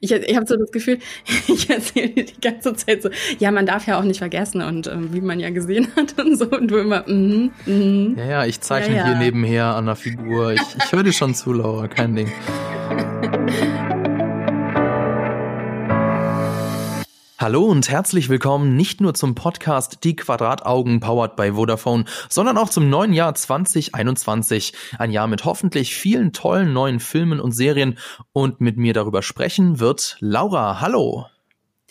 Ich, ich habe so das Gefühl, ich erzähle dir die ganze Zeit so, ja, man darf ja auch nicht vergessen und ähm, wie man ja gesehen hat und so und du immer, mhm, mm mhm. Ja, ja, ich zeichne ja, ja. hier nebenher an der Figur. Ich, ich höre dir schon zu, Laura, kein Ding. Hallo und herzlich willkommen nicht nur zum Podcast Die Quadrataugen powered by Vodafone, sondern auch zum neuen Jahr 2021. Ein Jahr mit hoffentlich vielen tollen neuen Filmen und Serien. Und mit mir darüber sprechen wird Laura. Hallo.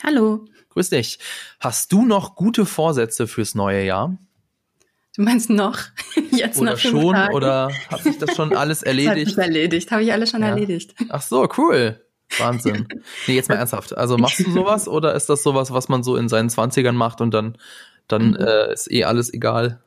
Hallo. Grüß dich. Hast du noch gute Vorsätze fürs neue Jahr? Du meinst noch? Jetzt oder nach schon? Tagen? Oder hat sich das schon alles erledigt? Das hat sich erledigt. Habe ich alles schon ja. erledigt. Ach so, cool. Wahnsinn. Nee, jetzt mal ernsthaft. Also machst du sowas oder ist das sowas, was man so in seinen Zwanzigern macht und dann, dann mhm. äh, ist eh alles egal?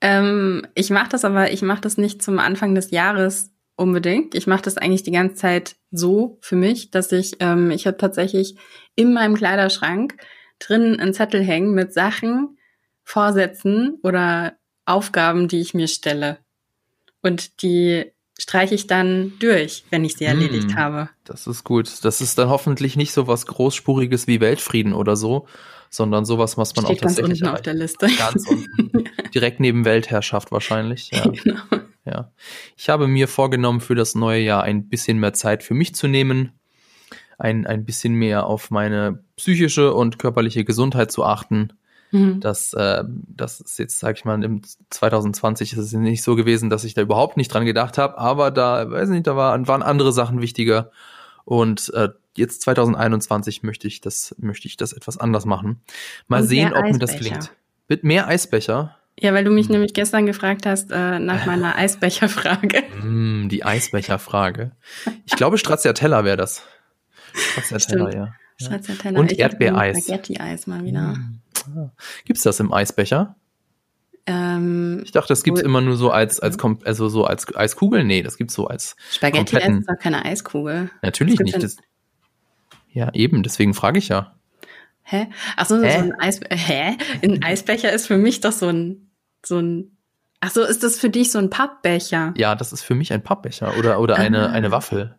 Ähm, ich mache das aber, ich mache das nicht zum Anfang des Jahres unbedingt. Ich mache das eigentlich die ganze Zeit so für mich, dass ich, ähm, ich habe tatsächlich in meinem Kleiderschrank drin einen Zettel hängen mit Sachen, Vorsätzen oder Aufgaben, die ich mir stelle. Und die streiche ich dann durch, wenn ich sie erledigt hm, habe. Das ist gut. Das ist dann hoffentlich nicht so was Großspuriges wie Weltfrieden oder so, sondern sowas, was man Steht auch tatsächlich ganz unten auf der Liste. Ganz unten. Direkt neben Weltherrschaft wahrscheinlich. Ja. Genau. ja. Ich habe mir vorgenommen, für das neue Jahr ein bisschen mehr Zeit für mich zu nehmen, ein, ein bisschen mehr auf meine psychische und körperliche Gesundheit zu achten Mhm. Das, äh, das ist jetzt, sag ich mal, im 2020 ist es nicht so gewesen, dass ich da überhaupt nicht dran gedacht habe, aber da, weiß nicht, da war, waren andere Sachen wichtiger. Und äh, jetzt 2021 möchte ich das, möchte ich das etwas anders machen. Mal Und sehen, ob mir das gelingt. Mit mehr Eisbecher. Ja, weil du mich hm. nämlich gestern gefragt hast äh, nach meiner Eisbecherfrage. Mm, die Eisbecherfrage. Ich glaube, Stracciatella wäre das. Stracciatella, ja. Stracciatella. Und Erdbeereis. Spaghetti-Eis mal wieder. Mm. Ah. Gibt's das im Eisbecher? Ähm, ich dachte, das gibt's immer nur so als, als, also so als Eiskugel. Nee, das gibt's so als Spaghetti kompletten. ist doch keine Eiskugel. Natürlich nicht. Das, ja, eben, deswegen frage ich ja. Hä? Ach so, hä? so ein Eis, hä? Ein Eisbecher ist für mich doch so ein, so ein, ach so, ist das für dich so ein Pappbecher? Ja, das ist für mich ein Pappbecher oder, oder eine, ah. eine Waffel.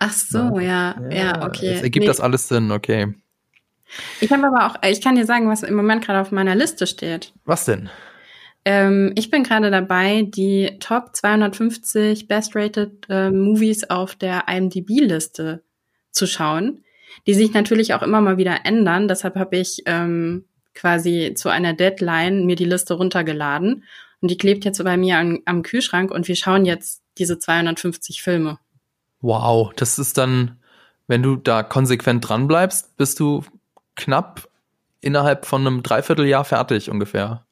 Ach so, ja, ja, ja okay. Jetzt ergibt nee. das alles Sinn, okay. Ich habe aber auch, ich kann dir sagen, was im Moment gerade auf meiner Liste steht. Was denn? Ähm, ich bin gerade dabei, die Top 250 Best-Rated äh, Movies auf der IMDb-Liste zu schauen, die sich natürlich auch immer mal wieder ändern. Deshalb habe ich ähm, quasi zu einer Deadline mir die Liste runtergeladen und die klebt jetzt bei mir an, am Kühlschrank und wir schauen jetzt diese 250 Filme. Wow, das ist dann, wenn du da konsequent dran bleibst, bist du knapp innerhalb von einem Dreivierteljahr fertig ungefähr.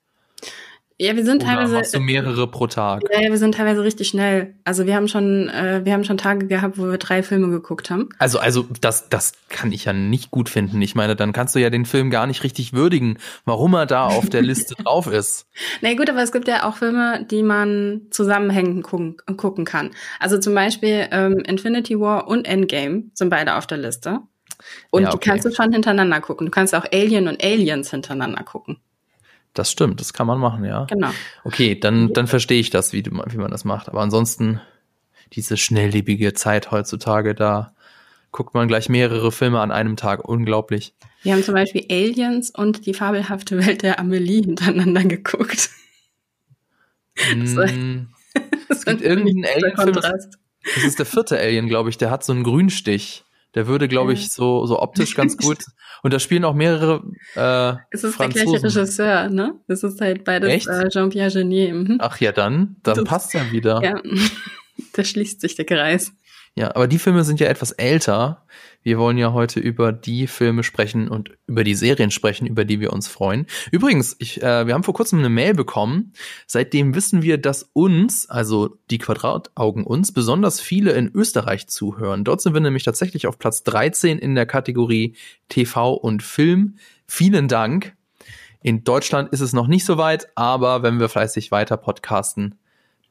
Ja, wir sind Oder teilweise. Machst du mehrere pro Tag? Ja, wir sind teilweise richtig schnell. Also wir haben schon, äh, wir haben schon Tage gehabt, wo wir drei Filme geguckt haben. Also, also das, das kann ich ja nicht gut finden. Ich meine, dann kannst du ja den Film gar nicht richtig würdigen, warum er da auf der Liste drauf ist. Na nee, gut, aber es gibt ja auch Filme, die man zusammenhängend gucken, gucken kann. Also zum Beispiel ähm, Infinity War und Endgame sind beide auf der Liste. Und ja, okay. du kannst es schon hintereinander gucken. Du kannst auch Alien und Aliens hintereinander gucken. Das stimmt, das kann man machen, ja. Genau. Okay, dann, dann verstehe ich das, wie, du, wie man das macht. Aber ansonsten, diese schnelllebige Zeit heutzutage, da guckt man gleich mehrere Filme an einem Tag. Unglaublich. Wir haben zum Beispiel Aliens und die fabelhafte Welt der Amelie hintereinander geguckt. Mm, es gibt irgendeinen Alien-Film. Das ist der vierte Alien, glaube ich. Der hat so einen Grünstich. Der würde, glaube ich, so, so optisch ganz gut. Und da spielen auch mehrere. Äh, es ist Franzosen. der gleiche Regisseur, ne? Es ist halt beides äh, Jean-Pierre Genier. Mhm. Ach ja, dann, dann das, passt ja wieder. Ja, da schließt sich der Kreis. Ja, aber die Filme sind ja etwas älter. Wir wollen ja heute über die Filme sprechen und über die Serien sprechen, über die wir uns freuen. Übrigens, ich, äh, wir haben vor kurzem eine Mail bekommen. Seitdem wissen wir, dass uns, also die Quadrataugen uns, besonders viele in Österreich zuhören. Dort sind wir nämlich tatsächlich auf Platz 13 in der Kategorie TV und Film. Vielen Dank. In Deutschland ist es noch nicht so weit, aber wenn wir fleißig weiter podcasten,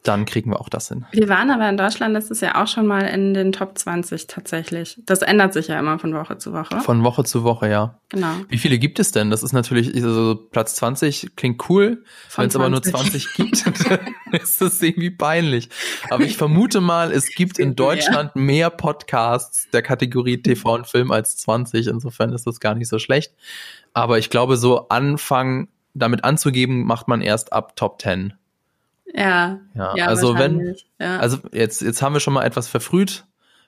dann kriegen wir auch das hin. Wir waren aber in Deutschland letztes Jahr auch schon mal in den Top 20 tatsächlich. Das ändert sich ja immer von Woche zu Woche. Von Woche zu Woche, ja. Genau. Wie viele gibt es denn? Das ist natürlich, also Platz 20 klingt cool. Wenn es aber nur 20 gibt, ist das irgendwie peinlich. Aber ich vermute mal, es gibt in Deutschland mehr Podcasts der Kategorie TV und Film als 20. Insofern ist das gar nicht so schlecht. Aber ich glaube, so anfangen, damit anzugeben, macht man erst ab Top 10. Ja. Ja, ja also wenn, ja. also jetzt, jetzt haben wir schon mal etwas verfrüht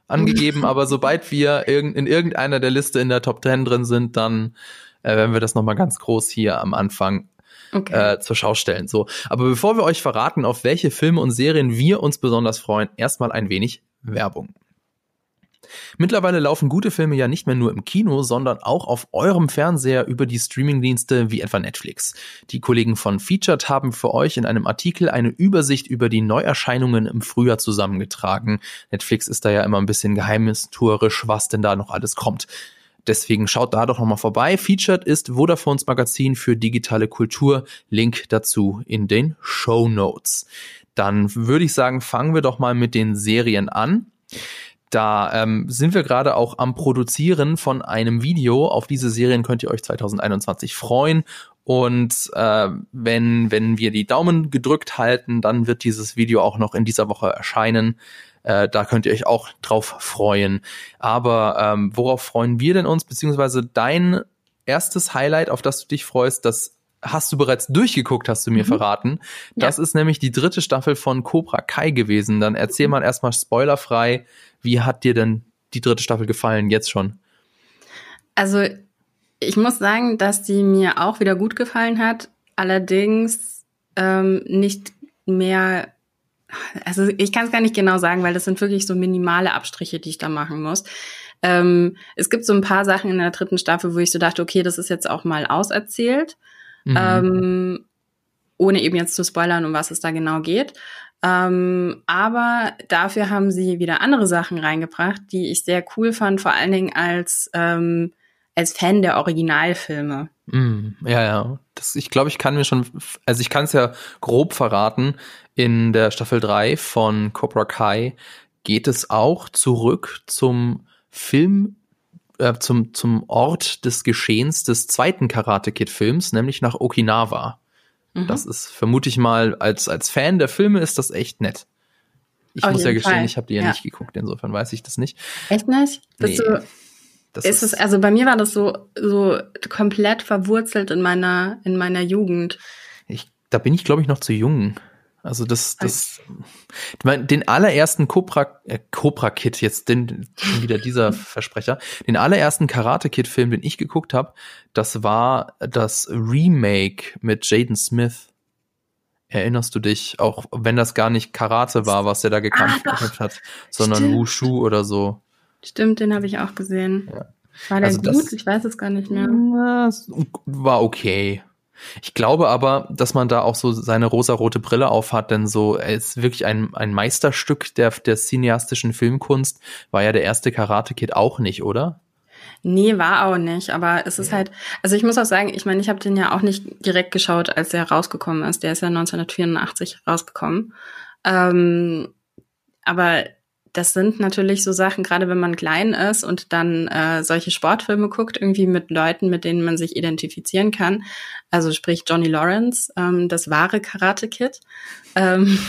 angegeben, aber sobald wir in irgendeiner der Liste in der Top 10 drin sind, dann äh, werden wir das nochmal ganz groß hier am Anfang okay. äh, zur Schau stellen. So, aber bevor wir euch verraten, auf welche Filme und Serien wir uns besonders freuen, erstmal ein wenig Werbung. Mittlerweile laufen gute Filme ja nicht mehr nur im Kino, sondern auch auf eurem Fernseher über die Streamingdienste wie etwa Netflix. Die Kollegen von Featured haben für euch in einem Artikel eine Übersicht über die Neuerscheinungen im Frühjahr zusammengetragen. Netflix ist da ja immer ein bisschen geheimnistuerisch, was denn da noch alles kommt. Deswegen schaut da doch nochmal vorbei. Featured ist Vodafones Magazin für digitale Kultur. Link dazu in den Show Notes. Dann würde ich sagen, fangen wir doch mal mit den Serien an. Da ähm, sind wir gerade auch am Produzieren von einem Video. Auf diese Serien könnt ihr euch 2021 freuen. Und äh, wenn, wenn wir die Daumen gedrückt halten, dann wird dieses Video auch noch in dieser Woche erscheinen. Äh, da könnt ihr euch auch drauf freuen. Aber ähm, worauf freuen wir denn uns? Beziehungsweise dein erstes Highlight, auf das du dich freust, das hast du bereits durchgeguckt, hast du mir mhm. verraten. Das ja. ist nämlich die dritte Staffel von Cobra Kai gewesen. Dann erzähl mal erstmal spoilerfrei, wie hat dir denn die dritte Staffel gefallen jetzt schon? Also ich muss sagen, dass die mir auch wieder gut gefallen hat. Allerdings ähm, nicht mehr. Also ich kann es gar nicht genau sagen, weil das sind wirklich so minimale Abstriche, die ich da machen muss. Ähm, es gibt so ein paar Sachen in der dritten Staffel, wo ich so dachte, okay, das ist jetzt auch mal auserzählt. Mhm. Ähm, ohne eben jetzt zu spoilern, um was es da genau geht. Ähm, aber dafür haben sie wieder andere Sachen reingebracht, die ich sehr cool fand, vor allen Dingen als, ähm, als Fan der Originalfilme. Mm, ja, ja. Das, ich glaube, ich kann mir schon, also ich kann es ja grob verraten, in der Staffel 3 von Cobra Kai geht es auch zurück zum Film, äh, zum, zum Ort des Geschehens des zweiten Karate Kid Films, nämlich nach Okinawa. Mhm. Das ist, vermute ich mal, als, als Fan der Filme ist das echt nett. Ich Auf muss ja gestehen, Fall. ich habe die ja, ja, nicht geguckt, insofern weiß ich das nicht. Echt nicht? Bist nee, du, das ist es, also bei mir war das so, so komplett verwurzelt in meiner, in meiner Jugend. Ich, da bin ich, glaube ich, noch zu jung. Also das, das, ich meine, den allerersten Cobra, äh, Cobra Kid, jetzt den, wieder dieser Versprecher, den allerersten Karate Kid Film, den ich geguckt habe, das war das Remake mit Jaden Smith. Erinnerst du dich, auch wenn das gar nicht Karate war, was der da gekämpft ah, hat, sondern Stimmt. Wushu oder so. Stimmt, den habe ich auch gesehen. Ja. War der also gut? Das, ich weiß es gar nicht mehr. War okay. Ich glaube aber, dass man da auch so seine rosarote Brille aufhat, denn so, er ist wirklich ein, ein Meisterstück der, der cineastischen Filmkunst. War ja der erste Karate Kid auch nicht, oder? Nee, war auch nicht, aber es ist halt, also ich muss auch sagen, ich meine, ich habe den ja auch nicht direkt geschaut, als er rausgekommen ist. Der ist ja 1984 rausgekommen. Ähm, aber das sind natürlich so Sachen, gerade wenn man klein ist und dann äh, solche Sportfilme guckt, irgendwie mit Leuten, mit denen man sich identifizieren kann. Also sprich Johnny Lawrence, ähm, das wahre Karate Kid. Ähm,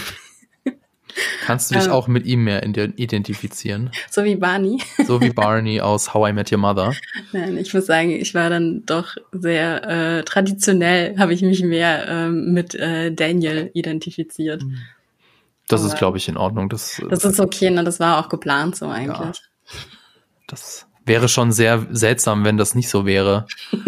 Kannst du dich ähm, auch mit ihm mehr identifizieren? So wie Barney. so wie Barney aus How I Met Your Mother. Nein, ich muss sagen, ich war dann doch sehr äh, traditionell, habe ich mich mehr ähm, mit äh, Daniel identifiziert. Mhm. Das Aber ist, glaube ich, in Ordnung. Das, das ist okay, ne? das war auch geplant so eigentlich. Ja. Das wäre schon sehr seltsam, wenn das nicht so wäre.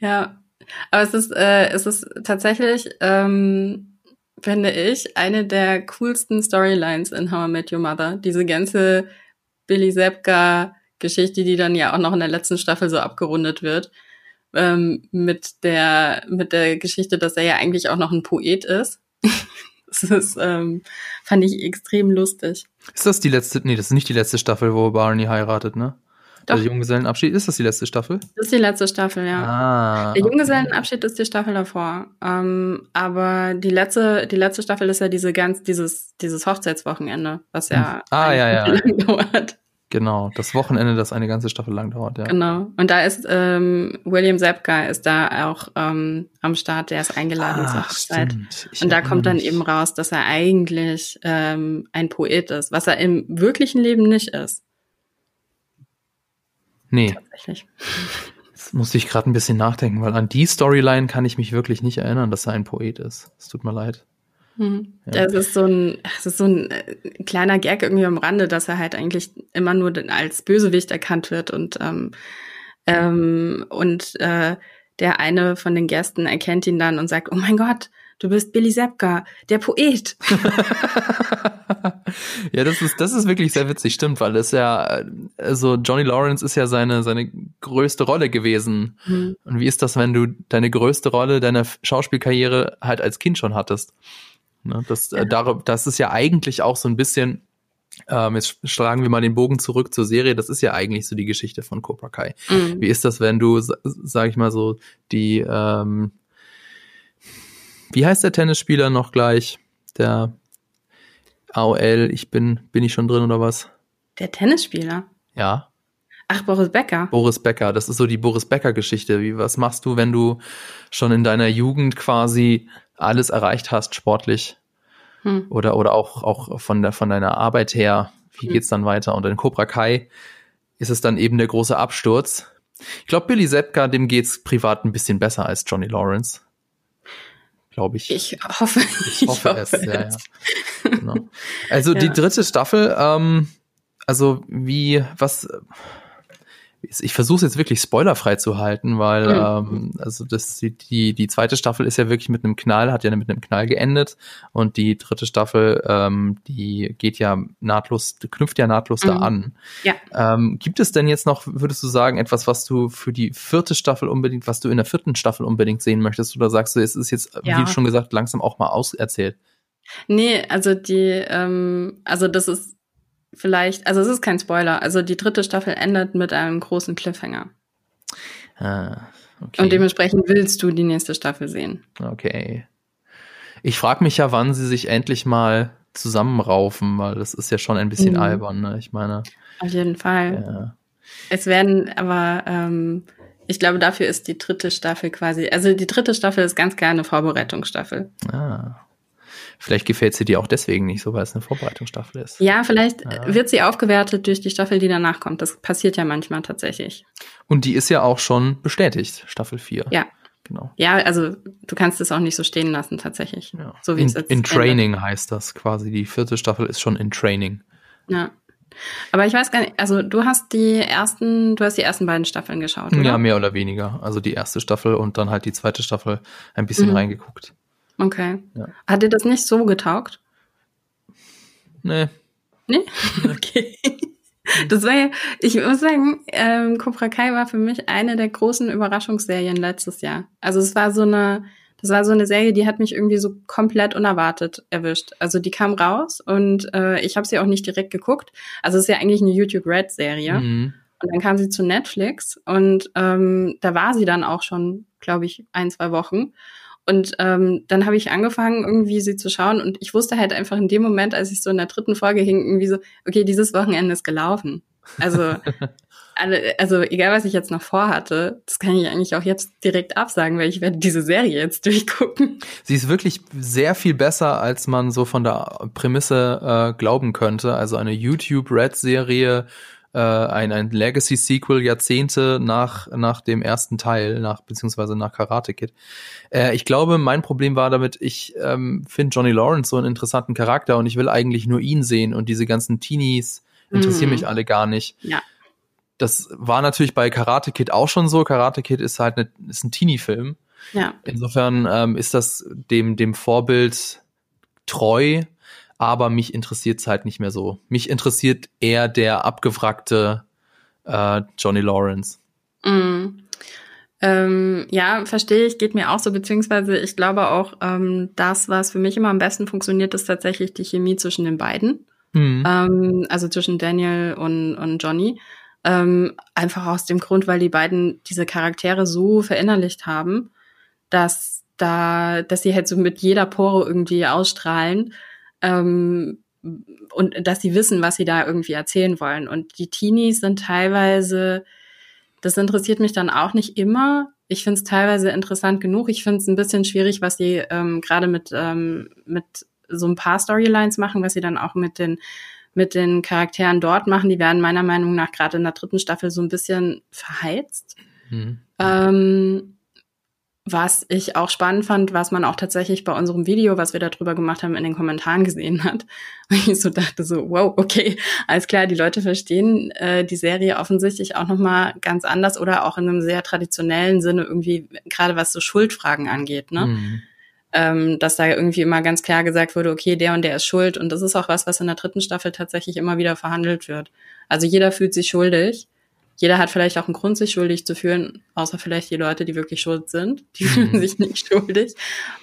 ja, aber es ist, äh, es ist tatsächlich, ähm, finde ich, eine der coolsten Storylines in How I Met Your Mother. Diese ganze Billy Zepka Geschichte, die dann ja auch noch in der letzten Staffel so abgerundet wird. Ähm, mit der, mit der Geschichte, dass er ja eigentlich auch noch ein Poet ist. Das ist, ähm, fand ich extrem lustig. Ist das die letzte? Nee, das ist nicht die letzte Staffel, wo Barney heiratet, ne? Doch. Der Junggesellenabschied, ist das die letzte Staffel? Das ist die letzte Staffel, ja. Ah, der Junggesellenabschied ist die Staffel davor. Ähm, aber die letzte, die letzte Staffel ist ja diese ganz, dieses, dieses Hochzeitswochenende, was ja, hm. ah, ja, ja. dauert. Genau, das Wochenende, das eine ganze Staffel lang dauert, ja. Genau. Und da ist ähm, William Zepka ist da auch ähm, am Start, der ist eingeladen zur Hochzeit. Und da kommt dann mich. eben raus, dass er eigentlich ähm, ein Poet ist, was er im wirklichen Leben nicht ist. Nee. Tatsächlich. Jetzt musste ich gerade ein bisschen nachdenken, weil an die Storyline kann ich mich wirklich nicht erinnern, dass er ein Poet ist. Es tut mir leid. Hm. Ja. Das ist so ein, das ist so ein äh, kleiner Gag irgendwie am Rande, dass er halt eigentlich immer nur als Bösewicht erkannt wird und ähm, ähm, und äh, der eine von den Gästen erkennt ihn dann und sagt, oh mein Gott, du bist Billy Zepka, der Poet. ja, das ist, das ist wirklich sehr witzig, stimmt, weil es ja, also Johnny Lawrence ist ja seine, seine größte Rolle gewesen. Mhm. Und wie ist das, wenn du deine größte Rolle deiner Schauspielkarriere halt als Kind schon hattest? Ne, das, äh, dar, das ist ja eigentlich auch so ein bisschen, ähm, jetzt schlagen wir mal den Bogen zurück zur Serie, das ist ja eigentlich so die Geschichte von Cobra Kai. Mhm. Wie ist das, wenn du, sag ich mal so, die, ähm, wie heißt der Tennisspieler noch gleich? Der AOL, ich bin, bin ich schon drin oder was? Der Tennisspieler? Ja. Ach, Boris Becker. Boris Becker, das ist so die Boris Becker-Geschichte. Wie, was machst du, wenn du schon in deiner Jugend quasi alles erreicht hast, sportlich? Hm. Oder, oder auch, auch von, der, von deiner Arbeit her, wie hm. geht's dann weiter? Und in Cobra Kai ist es dann eben der große Absturz. Ich glaube, Billy Zepka, dem geht's privat ein bisschen besser als Johnny Lawrence. Glaube ich. Ich hoffe, ich, ich hoffe, hoffe es. es. Ja, ja. Genau. Also ja. die dritte Staffel, ähm, also wie, was, ich versuche es jetzt wirklich spoilerfrei zu halten, weil mhm. ähm, also das die die zweite Staffel ist ja wirklich mit einem Knall, hat ja mit einem Knall geendet und die dritte Staffel ähm, die geht ja nahtlos, knüpft ja nahtlos mhm. da an. Ja. Ähm, gibt es denn jetzt noch, würdest du sagen, etwas, was du für die vierte Staffel unbedingt, was du in der vierten Staffel unbedingt sehen möchtest, oder sagst du, es ist jetzt, ja. wie schon gesagt, langsam auch mal auserzählt? Nee, also die, ähm, also das ist vielleicht, also es ist kein Spoiler, also die dritte Staffel endet mit einem großen Cliffhanger. Ah, okay. Und dementsprechend willst du die nächste Staffel sehen. Okay. Ich frage mich ja, wann sie sich endlich mal zusammenraufen, weil das ist ja schon ein bisschen mhm. albern, ne? Ich meine. Auf jeden Fall. Ja. Es werden aber, ähm, ich glaube, dafür ist die dritte Staffel quasi, also die dritte Staffel ist ganz klar eine Vorbereitungsstaffel. Ah, Vielleicht gefällt sie dir auch deswegen nicht so, weil es eine Vorbereitungsstaffel ist. Ja, vielleicht ja. wird sie aufgewertet durch die Staffel, die danach kommt. Das passiert ja manchmal tatsächlich. Und die ist ja auch schon bestätigt, Staffel 4. Ja. Genau. Ja, also du kannst es auch nicht so stehen lassen, tatsächlich. Ja. So wie in, es jetzt in Training endet. heißt das quasi. Die vierte Staffel ist schon in Training. Ja. Aber ich weiß gar nicht, also du hast die ersten, du hast die ersten beiden Staffeln geschaut, oder? Ja, mehr oder weniger. Also die erste Staffel und dann halt die zweite Staffel ein bisschen mhm. reingeguckt. Okay. Ja. Hat dir das nicht so getaugt? Nee. Nee? Okay. Das war ja, ich muss sagen, ähm, Cobra Kai war für mich eine der großen Überraschungsserien letztes Jahr. Also es war so eine, das war so eine Serie, die hat mich irgendwie so komplett unerwartet erwischt. Also die kam raus und äh, ich habe sie auch nicht direkt geguckt. Also es ist ja eigentlich eine YouTube Red Serie. Mhm. Und dann kam sie zu Netflix und ähm, da war sie dann auch schon, glaube ich, ein, zwei Wochen. Und ähm, dann habe ich angefangen, irgendwie sie zu schauen und ich wusste halt einfach in dem Moment, als ich so in der dritten Folge hing, irgendwie so, okay, dieses Wochenende ist gelaufen. Also, also egal, was ich jetzt noch vorhatte, das kann ich eigentlich auch jetzt direkt absagen, weil ich werde diese Serie jetzt durchgucken. Sie ist wirklich sehr viel besser, als man so von der Prämisse äh, glauben könnte. Also eine YouTube-Red-Serie äh, ein, ein Legacy-Sequel Jahrzehnte nach, nach dem ersten Teil, nach, beziehungsweise nach Karate Kid. Äh, ich glaube, mein Problem war damit, ich ähm, finde Johnny Lawrence so einen interessanten Charakter und ich will eigentlich nur ihn sehen und diese ganzen Teenies interessieren mm. mich alle gar nicht. Ja. Das war natürlich bei Karate Kid auch schon so. Karate Kid ist halt eine, ist ein Teenie-Film. Ja. Insofern ähm, ist das dem, dem Vorbild treu aber mich interessiert es halt nicht mehr so. Mich interessiert eher der abgewrackte äh, Johnny Lawrence. Mm. Ähm, ja, verstehe ich, geht mir auch so, beziehungsweise ich glaube auch, ähm, das, was für mich immer am besten funktioniert, ist tatsächlich die Chemie zwischen den beiden. Mhm. Ähm, also zwischen Daniel und, und Johnny. Ähm, einfach aus dem Grund, weil die beiden diese Charaktere so verinnerlicht haben, dass da, dass sie halt so mit jeder Pore irgendwie ausstrahlen ähm, und dass sie wissen, was sie da irgendwie erzählen wollen. Und die Teenies sind teilweise, das interessiert mich dann auch nicht immer. Ich finde es teilweise interessant genug. Ich finde es ein bisschen schwierig, was sie ähm, gerade mit, ähm, mit so ein paar Storylines machen, was sie dann auch mit den mit den Charakteren dort machen. Die werden meiner Meinung nach gerade in der dritten Staffel so ein bisschen verheizt. Mhm. Ähm, was ich auch spannend fand, was man auch tatsächlich bei unserem Video, was wir darüber gemacht haben, in den Kommentaren gesehen hat. Und ich so dachte so, wow, okay, alles klar, die Leute verstehen äh, die Serie offensichtlich auch nochmal ganz anders oder auch in einem sehr traditionellen Sinne irgendwie, gerade was so Schuldfragen angeht, ne? Mhm. Ähm, dass da irgendwie immer ganz klar gesagt wurde, okay, der und der ist schuld. Und das ist auch was, was in der dritten Staffel tatsächlich immer wieder verhandelt wird. Also jeder fühlt sich schuldig jeder hat vielleicht auch einen Grund, sich schuldig zu fühlen, außer vielleicht die Leute, die wirklich schuld sind. Die mhm. fühlen sich nicht schuldig.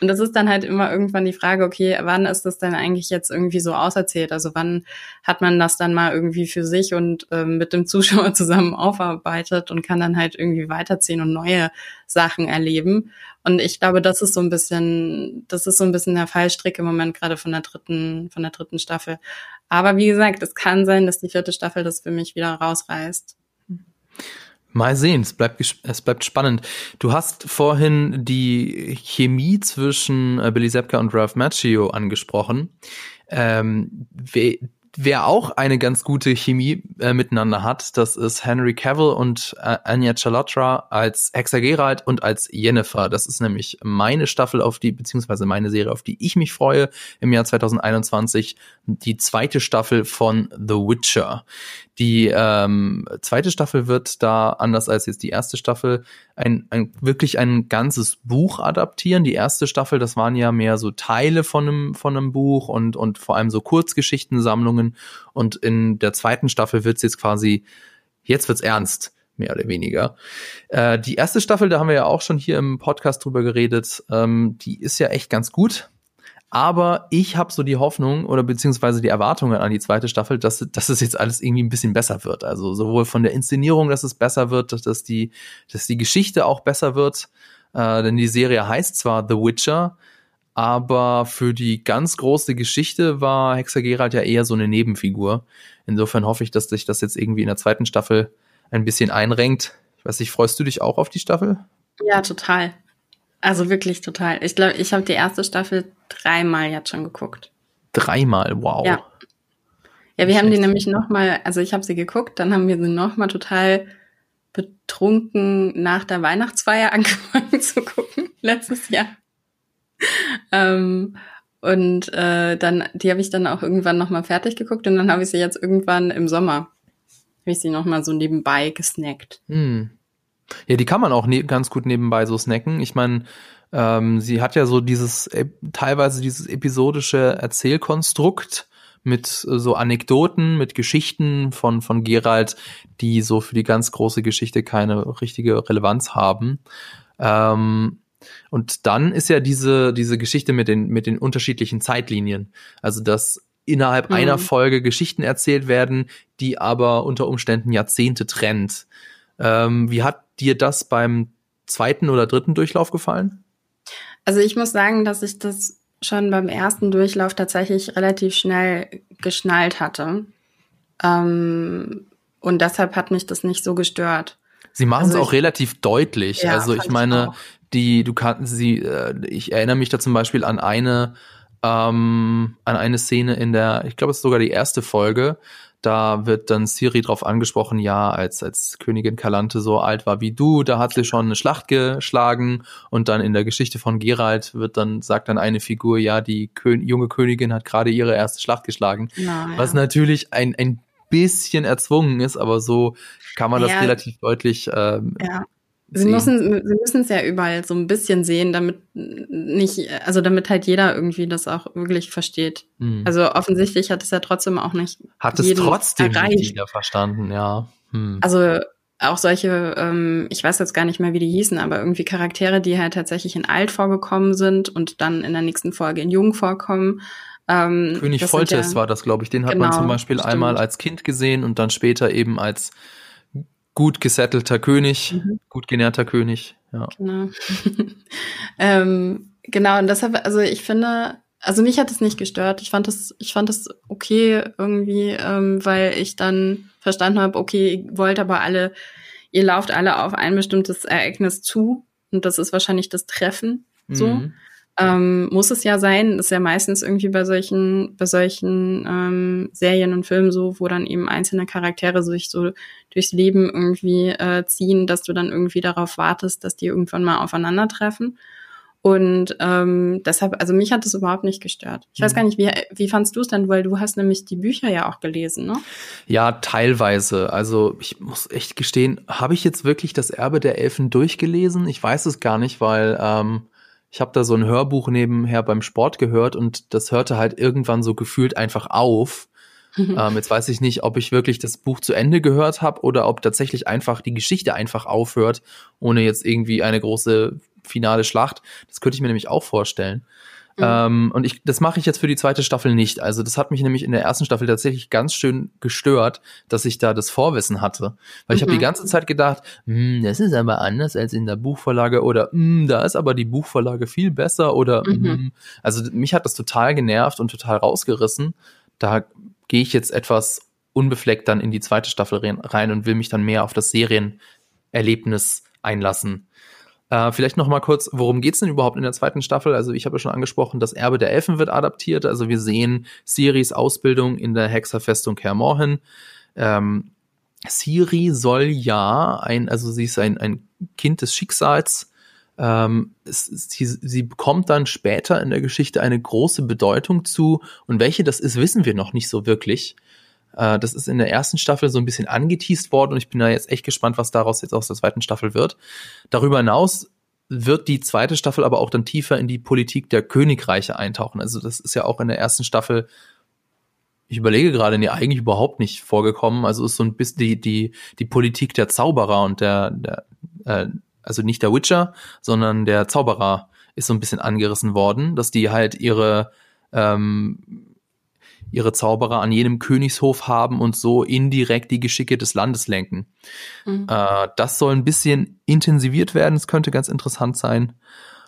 Und das ist dann halt immer irgendwann die Frage, okay, wann ist das denn eigentlich jetzt irgendwie so auserzählt? Also wann hat man das dann mal irgendwie für sich und ähm, mit dem Zuschauer zusammen aufarbeitet und kann dann halt irgendwie weiterziehen und neue Sachen erleben? Und ich glaube, das ist so ein bisschen, das ist so ein bisschen der Fallstrick im Moment gerade von der dritten, von der dritten Staffel. Aber wie gesagt, es kann sein, dass die vierte Staffel das für mich wieder rausreißt. Mal sehen, es bleibt, es bleibt spannend. Du hast vorhin die Chemie zwischen äh, Billy Zepka und Ralph Macchio angesprochen. Ähm, Wer auch eine ganz gute Chemie äh, miteinander hat, das ist Henry Cavill und äh, Anya Chalotra als Hexer Geralt und als Jennifer. Das ist nämlich meine Staffel auf die, beziehungsweise meine Serie, auf die ich mich freue im Jahr 2021. Die zweite Staffel von The Witcher. Die ähm, zweite Staffel wird da, anders als jetzt die erste Staffel, ein, ein wirklich ein ganzes Buch adaptieren. Die erste Staffel, das waren ja mehr so Teile von einem, von einem Buch und, und vor allem so Kurzgeschichtensammlungen. Und in der zweiten Staffel wird's jetzt quasi, jetzt wird's ernst mehr oder weniger. Äh, die erste Staffel, da haben wir ja auch schon hier im Podcast drüber geredet, ähm, die ist ja echt ganz gut. Aber ich habe so die Hoffnung oder beziehungsweise die Erwartungen an die zweite Staffel, dass, dass es jetzt alles irgendwie ein bisschen besser wird. Also sowohl von der Inszenierung, dass es besser wird, dass die, dass die Geschichte auch besser wird. Äh, denn die Serie heißt zwar The Witcher, aber für die ganz große Geschichte war Hexer Geralt ja eher so eine Nebenfigur. Insofern hoffe ich, dass sich das jetzt irgendwie in der zweiten Staffel ein bisschen einrenkt. Ich weiß nicht, freust du dich auch auf die Staffel? Ja, total. Also wirklich total. Ich glaube, ich habe die erste Staffel dreimal jetzt schon geguckt. Dreimal, wow. Ja. Ja, wir haben die nämlich nochmal, also ich habe sie geguckt, dann haben wir sie nochmal total betrunken nach der Weihnachtsfeier angefangen zu gucken, letztes Jahr. ähm, und äh, dann, die habe ich dann auch irgendwann nochmal fertig geguckt und dann habe ich sie jetzt irgendwann im Sommer, habe ich sie nochmal so nebenbei gesnackt. Hm. Ja, die kann man auch ne ganz gut nebenbei so snacken. Ich meine, ähm, sie hat ja so dieses teilweise dieses episodische Erzählkonstrukt mit äh, so Anekdoten, mit Geschichten von von Gerald, die so für die ganz große Geschichte keine richtige Relevanz haben. Ähm, und dann ist ja diese diese Geschichte mit den mit den unterschiedlichen Zeitlinien, also dass innerhalb mhm. einer Folge Geschichten erzählt werden, die aber unter Umständen Jahrzehnte trennt. Ähm, wie hat dir das beim zweiten oder dritten Durchlauf gefallen? Also ich muss sagen, dass ich das schon beim ersten Durchlauf tatsächlich relativ schnell geschnallt hatte. Ähm, und deshalb hat mich das nicht so gestört. Sie machen also es auch relativ deutlich. Ja, also ich meine, ich die, du kannst sie, äh, ich erinnere mich da zum Beispiel an eine, ähm, an eine Szene in der, ich glaube, es ist sogar die erste Folge, da wird dann Siri drauf angesprochen, ja, als, als Königin Kalante so alt war wie du, da hat sie schon eine Schlacht geschlagen und dann in der Geschichte von Geralt wird dann, sagt dann eine Figur, ja, die Kön junge Königin hat gerade ihre erste Schlacht geschlagen. Na, ja. Was natürlich ein, ein bisschen erzwungen ist, aber so kann man ja, das relativ deutlich ähm, ja. Sie müssen, sie müssen es ja überall so ein bisschen sehen, damit nicht, also damit halt jeder irgendwie das auch wirklich versteht. Hm. Also offensichtlich hat es ja trotzdem auch nicht. Hat es trotzdem erreicht. nicht jeder verstanden, ja. Hm. Also auch solche, ähm, ich weiß jetzt gar nicht mehr, wie die hießen, aber irgendwie Charaktere, die halt tatsächlich in alt vorgekommen sind und dann in der nächsten Folge in jung vorkommen. Ähm, König Foltest ja, war das, glaube ich. Den hat genau, man zum Beispiel stimmt. einmal als Kind gesehen und dann später eben als gut gesettelter König, mhm. gut genährter König. Ja. Genau. ähm, genau, und deshalb, also ich finde, also mich hat es nicht gestört. Ich fand das, ich fand das okay irgendwie, ähm, weil ich dann verstanden habe, okay, ihr wollt aber alle, ihr lauft alle auf ein bestimmtes Ereignis zu und das ist wahrscheinlich das Treffen. So. Mhm. Ähm, muss es ja sein, ist ja meistens irgendwie bei solchen, bei solchen ähm, Serien und Filmen so, wo dann eben einzelne Charaktere sich so durchs Leben irgendwie äh, ziehen, dass du dann irgendwie darauf wartest, dass die irgendwann mal aufeinandertreffen. Und ähm, deshalb, also mich hat das überhaupt nicht gestört. Ich mhm. weiß gar nicht, wie, wie fandst du es denn, weil du hast nämlich die Bücher ja auch gelesen, ne? Ja, teilweise. Also ich muss echt gestehen, habe ich jetzt wirklich das Erbe der Elfen durchgelesen? Ich weiß es gar nicht, weil ähm, ich habe da so ein Hörbuch nebenher beim Sport gehört und das hörte halt irgendwann so gefühlt einfach auf. ähm, jetzt weiß ich nicht, ob ich wirklich das Buch zu Ende gehört habe oder ob tatsächlich einfach die Geschichte einfach aufhört, ohne jetzt irgendwie eine große finale Schlacht. Das könnte ich mir nämlich auch vorstellen. Mhm. Ähm, und ich, das mache ich jetzt für die zweite Staffel nicht. Also das hat mich nämlich in der ersten Staffel tatsächlich ganz schön gestört, dass ich da das Vorwissen hatte. Weil ich mhm. habe die ganze Zeit gedacht, hm, das ist aber anders als in der Buchvorlage oder hm, da ist aber die Buchvorlage viel besser oder mhm. hm. also mich hat das total genervt und total rausgerissen. Da gehe ich jetzt etwas unbefleckt dann in die zweite Staffel rein und will mich dann mehr auf das Serienerlebnis einlassen. Äh, vielleicht noch mal kurz, worum geht's denn überhaupt in der zweiten Staffel? Also ich habe ja schon angesprochen, das Erbe der Elfen wird adaptiert. Also wir sehen Siris Ausbildung in der Hexerfestung Kaer Morhen. Ähm, Siri soll ja ein, also sie ist ein, ein Kind des Schicksals. Ähm, es, sie, sie bekommt dann später in der Geschichte eine große Bedeutung zu. Und welche das ist, wissen wir noch nicht so wirklich. Äh, das ist in der ersten Staffel so ein bisschen angeteased worden und ich bin da jetzt echt gespannt, was daraus jetzt aus der zweiten Staffel wird. Darüber hinaus wird die zweite Staffel aber auch dann tiefer in die Politik der Königreiche eintauchen. Also das ist ja auch in der ersten Staffel, ich überlege gerade, nee, eigentlich überhaupt nicht vorgekommen. Also ist so ein bisschen die, die, die Politik der Zauberer und der, der äh, also nicht der Witcher, sondern der Zauberer ist so ein bisschen angerissen worden, dass die halt ihre ähm, ihre Zauberer an jedem Königshof haben und so indirekt die Geschicke des Landes lenken. Mhm. Äh, das soll ein bisschen intensiviert werden. Es könnte ganz interessant sein.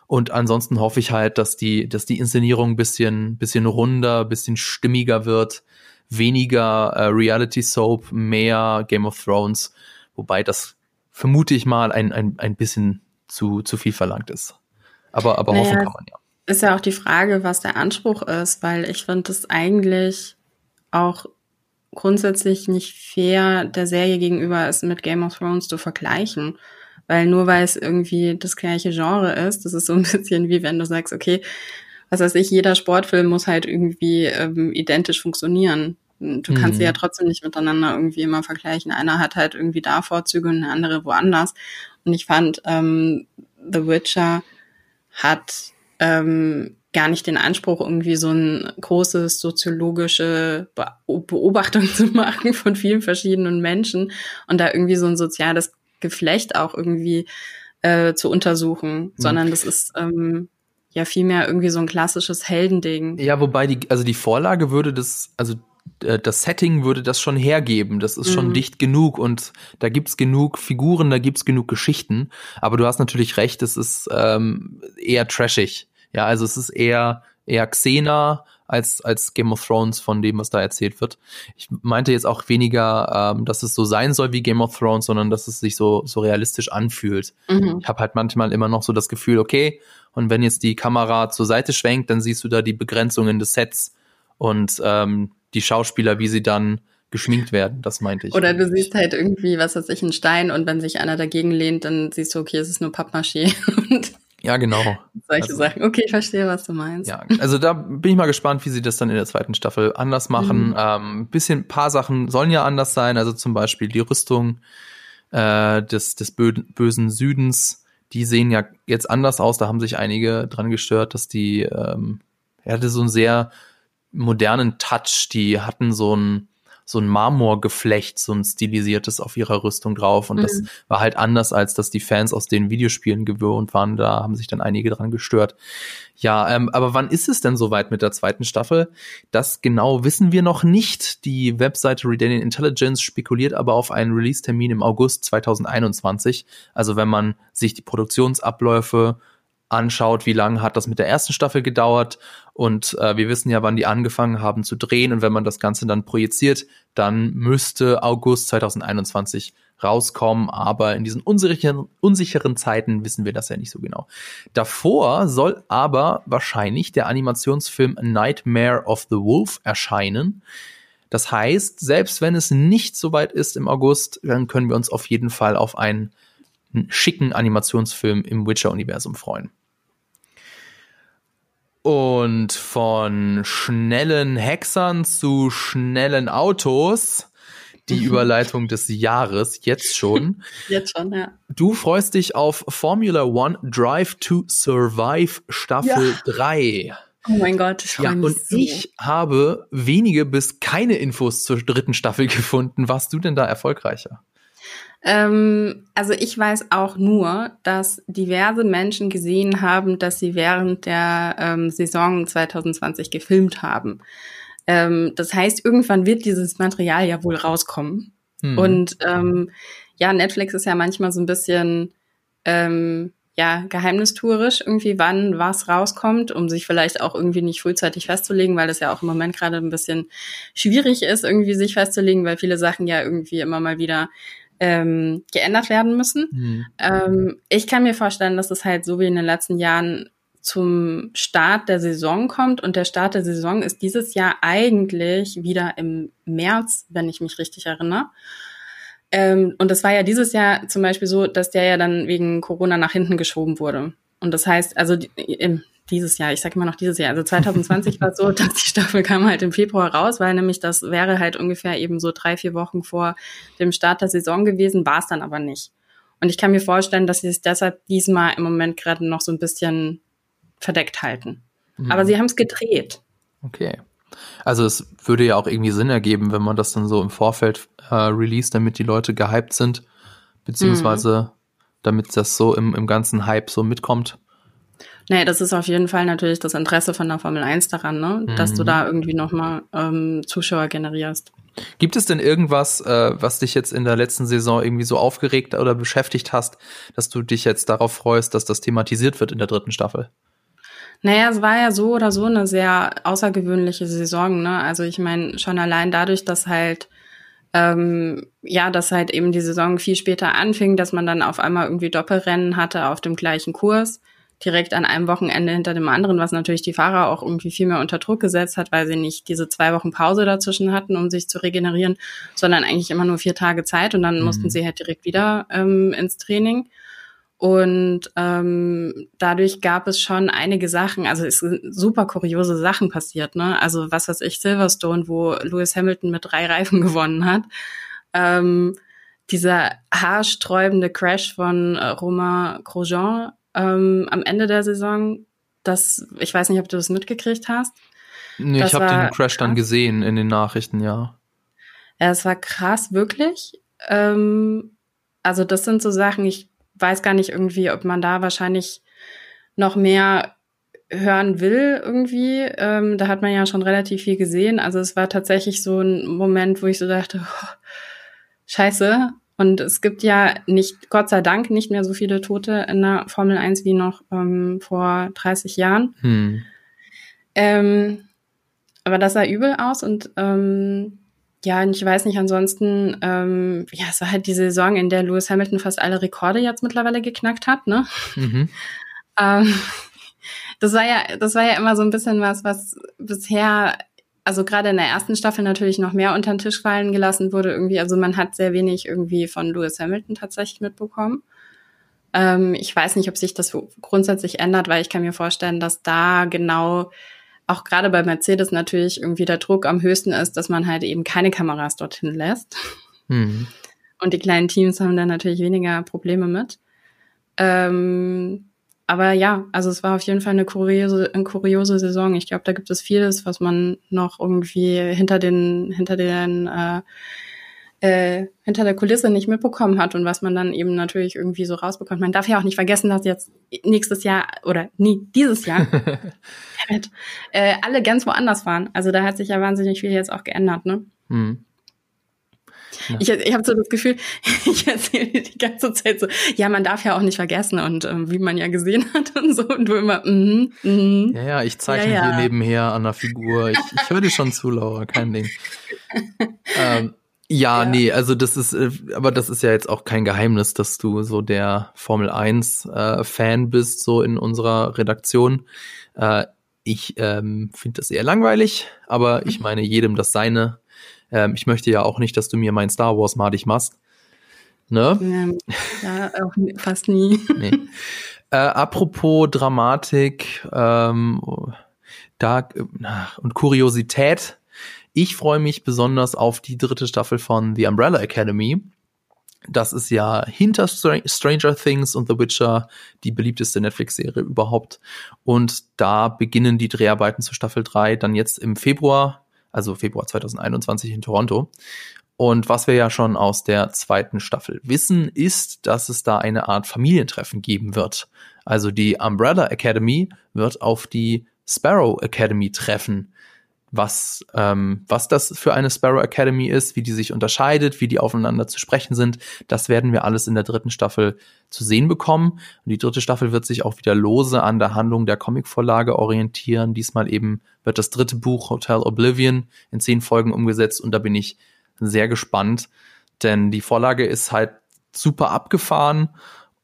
Und ansonsten hoffe ich halt, dass die, dass die Inszenierung ein bisschen, bisschen runder, bisschen stimmiger wird. Weniger äh, Reality Soap, mehr Game of Thrones. Wobei das vermute ich mal ein, ein, ein bisschen zu, zu viel verlangt ist. Aber, aber naja, hoffen kann man ja ist ja auch die Frage, was der Anspruch ist, weil ich finde es eigentlich auch grundsätzlich nicht fair der Serie gegenüber ist, mit Game of Thrones zu vergleichen. Weil nur weil es irgendwie das gleiche Genre ist, das ist so ein bisschen wie wenn du sagst, okay, was weiß ich, jeder Sportfilm muss halt irgendwie ähm, identisch funktionieren. Du mhm. kannst sie ja trotzdem nicht miteinander irgendwie immer vergleichen. Einer hat halt irgendwie da Vorzüge und der andere woanders. Und ich fand, ähm, The Witcher hat ähm, gar nicht den Anspruch, irgendwie so ein großes soziologische Beobachtung zu machen von vielen verschiedenen Menschen und da irgendwie so ein soziales Geflecht auch irgendwie äh, zu untersuchen, mhm. sondern das ist ähm, ja vielmehr irgendwie so ein klassisches Heldending. Ja, wobei die, also die Vorlage würde das, also das Setting würde das schon hergeben. Das ist schon mhm. dicht genug und da gibt's genug Figuren, da gibt's genug Geschichten. Aber du hast natürlich recht, es ist ähm, eher trashig. Ja, also es ist eher, eher Xena als, als Game of Thrones von dem, was da erzählt wird. Ich meinte jetzt auch weniger, ähm, dass es so sein soll wie Game of Thrones, sondern dass es sich so, so realistisch anfühlt. Mhm. Ich habe halt manchmal immer noch so das Gefühl, okay, und wenn jetzt die Kamera zur Seite schwenkt, dann siehst du da die Begrenzungen des Sets und ähm, die Schauspieler, wie sie dann geschminkt werden, das meinte ich. Oder du siehst halt irgendwie, was weiß ich, einen Stein und wenn sich einer dagegen lehnt, dann siehst du, okay, es ist nur Pappmaché. Ja, genau. Solche also, Sachen. Okay, ich verstehe, was du meinst. Ja, also da bin ich mal gespannt, wie sie das dann in der zweiten Staffel anders machen. Mhm. Ähm, bisschen, paar Sachen sollen ja anders sein. Also zum Beispiel die Rüstung äh, des, des bösen Südens. Die sehen ja jetzt anders aus. Da haben sich einige dran gestört, dass die, ähm, er hatte so einen sehr modernen Touch. Die hatten so ein, so ein Marmorgeflecht, so ein stilisiertes auf ihrer Rüstung drauf. Und mhm. das war halt anders, als dass die Fans aus den Videospielen gewöhnt waren. Da haben sich dann einige dran gestört. Ja, ähm, aber wann ist es denn soweit mit der zweiten Staffel? Das genau wissen wir noch nicht. Die Webseite Redanian Intelligence spekuliert aber auf einen Release-Termin im August 2021. Also wenn man sich die Produktionsabläufe anschaut, wie lange hat das mit der ersten Staffel gedauert und äh, wir wissen ja, wann die angefangen haben zu drehen und wenn man das Ganze dann projiziert, dann müsste August 2021 rauskommen, aber in diesen unsicheren, unsicheren Zeiten wissen wir das ja nicht so genau. Davor soll aber wahrscheinlich der Animationsfilm Nightmare of the Wolf erscheinen. Das heißt, selbst wenn es nicht so weit ist im August, dann können wir uns auf jeden Fall auf einen schicken Animationsfilm im Witcher-Universum freuen. Und von schnellen Hexern zu schnellen Autos die Überleitung des Jahres, jetzt schon. Jetzt schon, ja. Du freust dich auf Formula One Drive to Survive Staffel ja. 3. Oh mein Gott, ich freue ja, mich Und so. ich habe wenige bis keine Infos zur dritten Staffel gefunden. Warst du denn da erfolgreicher? Ähm, also ich weiß auch nur, dass diverse Menschen gesehen haben, dass sie während der ähm, Saison 2020 gefilmt haben. Ähm, das heißt, irgendwann wird dieses Material ja wohl rauskommen. Mhm. Und ähm, ja, Netflix ist ja manchmal so ein bisschen ähm, ja geheimnistuerisch irgendwie, wann was rauskommt, um sich vielleicht auch irgendwie nicht frühzeitig festzulegen, weil es ja auch im Moment gerade ein bisschen schwierig ist, irgendwie sich festzulegen, weil viele Sachen ja irgendwie immer mal wieder ähm, geändert werden müssen. Mhm. Ähm, ich kann mir vorstellen, dass es halt so wie in den letzten Jahren zum Start der Saison kommt und der Start der Saison ist dieses Jahr eigentlich wieder im März, wenn ich mich richtig erinnere. Ähm, und es war ja dieses Jahr zum Beispiel so, dass der ja dann wegen Corona nach hinten geschoben wurde. Und das heißt, also im, dieses Jahr, ich sage immer noch dieses Jahr, also 2020 war es so, dass die Staffel kam halt im Februar raus, weil nämlich das wäre halt ungefähr eben so drei, vier Wochen vor dem Start der Saison gewesen, war es dann aber nicht. Und ich kann mir vorstellen, dass sie es deshalb diesmal im Moment gerade noch so ein bisschen verdeckt halten. Mhm. Aber sie haben es gedreht. Okay. Also es würde ja auch irgendwie Sinn ergeben, wenn man das dann so im Vorfeld äh, release, damit die Leute gehypt sind, beziehungsweise mhm. damit das so im, im ganzen Hype so mitkommt. Nee, das ist auf jeden Fall natürlich das Interesse von der Formel 1 daran, ne? Mhm. dass du mhm. da irgendwie nochmal ähm, Zuschauer generierst. Gibt es denn irgendwas, äh, was dich jetzt in der letzten Saison irgendwie so aufgeregt oder beschäftigt hast, dass du dich jetzt darauf freust, dass das thematisiert wird in der dritten Staffel? Naja, es war ja so oder so eine sehr außergewöhnliche Saison, ne? Also ich meine, schon allein dadurch, dass halt ähm, ja, dass halt eben die Saison viel später anfing, dass man dann auf einmal irgendwie Doppelrennen hatte auf dem gleichen Kurs direkt an einem Wochenende hinter dem anderen, was natürlich die Fahrer auch irgendwie viel mehr unter Druck gesetzt hat, weil sie nicht diese zwei Wochen Pause dazwischen hatten, um sich zu regenerieren, sondern eigentlich immer nur vier Tage Zeit und dann mhm. mussten sie halt direkt wieder ähm, ins Training. Und ähm, dadurch gab es schon einige Sachen, also es sind super kuriose Sachen passiert, ne? Also was weiß ich, Silverstone, wo Lewis Hamilton mit drei Reifen gewonnen hat. Ähm, dieser haarsträubende Crash von äh, Romain Grosjean ähm, am Ende der Saison. Das, ich weiß nicht, ob du das mitgekriegt hast. Nee, das ich habe den Crash krass. dann gesehen in den Nachrichten, ja. Ja, es war krass, wirklich. Ähm, also das sind so Sachen, ich weiß gar nicht irgendwie, ob man da wahrscheinlich noch mehr hören will irgendwie. Ähm, da hat man ja schon relativ viel gesehen. Also es war tatsächlich so ein Moment, wo ich so dachte, oh, scheiße, und es gibt ja nicht, Gott sei Dank, nicht mehr so viele Tote in der Formel 1 wie noch ähm, vor 30 Jahren. Hm. Ähm, aber das sah übel aus und ähm, ja, ich weiß nicht, ansonsten, ähm, ja, es war halt die Saison, in der Lewis Hamilton fast alle Rekorde jetzt mittlerweile geknackt hat, ne? Mhm. ähm, das war ja, das war ja immer so ein bisschen was, was bisher also gerade in der ersten Staffel natürlich noch mehr unter den Tisch fallen gelassen wurde irgendwie. Also man hat sehr wenig irgendwie von Lewis Hamilton tatsächlich mitbekommen. Ähm, ich weiß nicht, ob sich das grundsätzlich ändert, weil ich kann mir vorstellen, dass da genau auch gerade bei Mercedes natürlich irgendwie der Druck am höchsten ist, dass man halt eben keine Kameras dorthin lässt. Mhm. Und die kleinen Teams haben da natürlich weniger Probleme mit. Ähm, aber ja, also es war auf jeden Fall eine kuriose, eine kuriose Saison. Ich glaube, da gibt es vieles, was man noch irgendwie hinter den, hinter den, äh, äh, hinter der Kulisse nicht mitbekommen hat und was man dann eben natürlich irgendwie so rausbekommt. Man darf ja auch nicht vergessen, dass jetzt nächstes Jahr oder nie dieses Jahr äh, alle ganz woanders waren. Also da hat sich ja wahnsinnig viel jetzt auch geändert, ne? Mhm. Ja. Ich, ich habe so das Gefühl, ich erzähle die ganze Zeit so, ja, man darf ja auch nicht vergessen und ähm, wie man ja gesehen hat und so und du immer, mhm, mm mhm. Ja, ja, ich zeichne ja, ja. hier nebenher an der Figur. Ich, ich höre dir schon zu, Laura, kein Ding. ähm, ja, ja, nee, also das ist, äh, aber das ist ja jetzt auch kein Geheimnis, dass du so der Formel 1 äh, Fan bist, so in unserer Redaktion. Äh, ich ähm, finde das eher langweilig, aber ich mhm. meine jedem das seine. Ähm, ich möchte ja auch nicht, dass du mir mein Star Wars madig machst. Ne? Ja, auch fast nie. Nee. Äh, apropos Dramatik ähm, da, und Kuriosität. Ich freue mich besonders auf die dritte Staffel von The Umbrella Academy. Das ist ja hinter Stranger Things und The Witcher die beliebteste Netflix-Serie überhaupt. Und da beginnen die Dreharbeiten zu Staffel 3 dann jetzt im Februar also Februar 2021 in Toronto. Und was wir ja schon aus der zweiten Staffel wissen, ist, dass es da eine Art Familientreffen geben wird. Also die Umbrella Academy wird auf die Sparrow Academy treffen was, ähm, was das für eine Sparrow Academy ist, wie die sich unterscheidet, wie die aufeinander zu sprechen sind. Das werden wir alles in der dritten Staffel zu sehen bekommen. Und die dritte Staffel wird sich auch wieder lose an der Handlung der Comicvorlage orientieren. Diesmal eben wird das dritte Buch Hotel Oblivion in zehn Folgen umgesetzt und da bin ich sehr gespannt, denn die Vorlage ist halt super abgefahren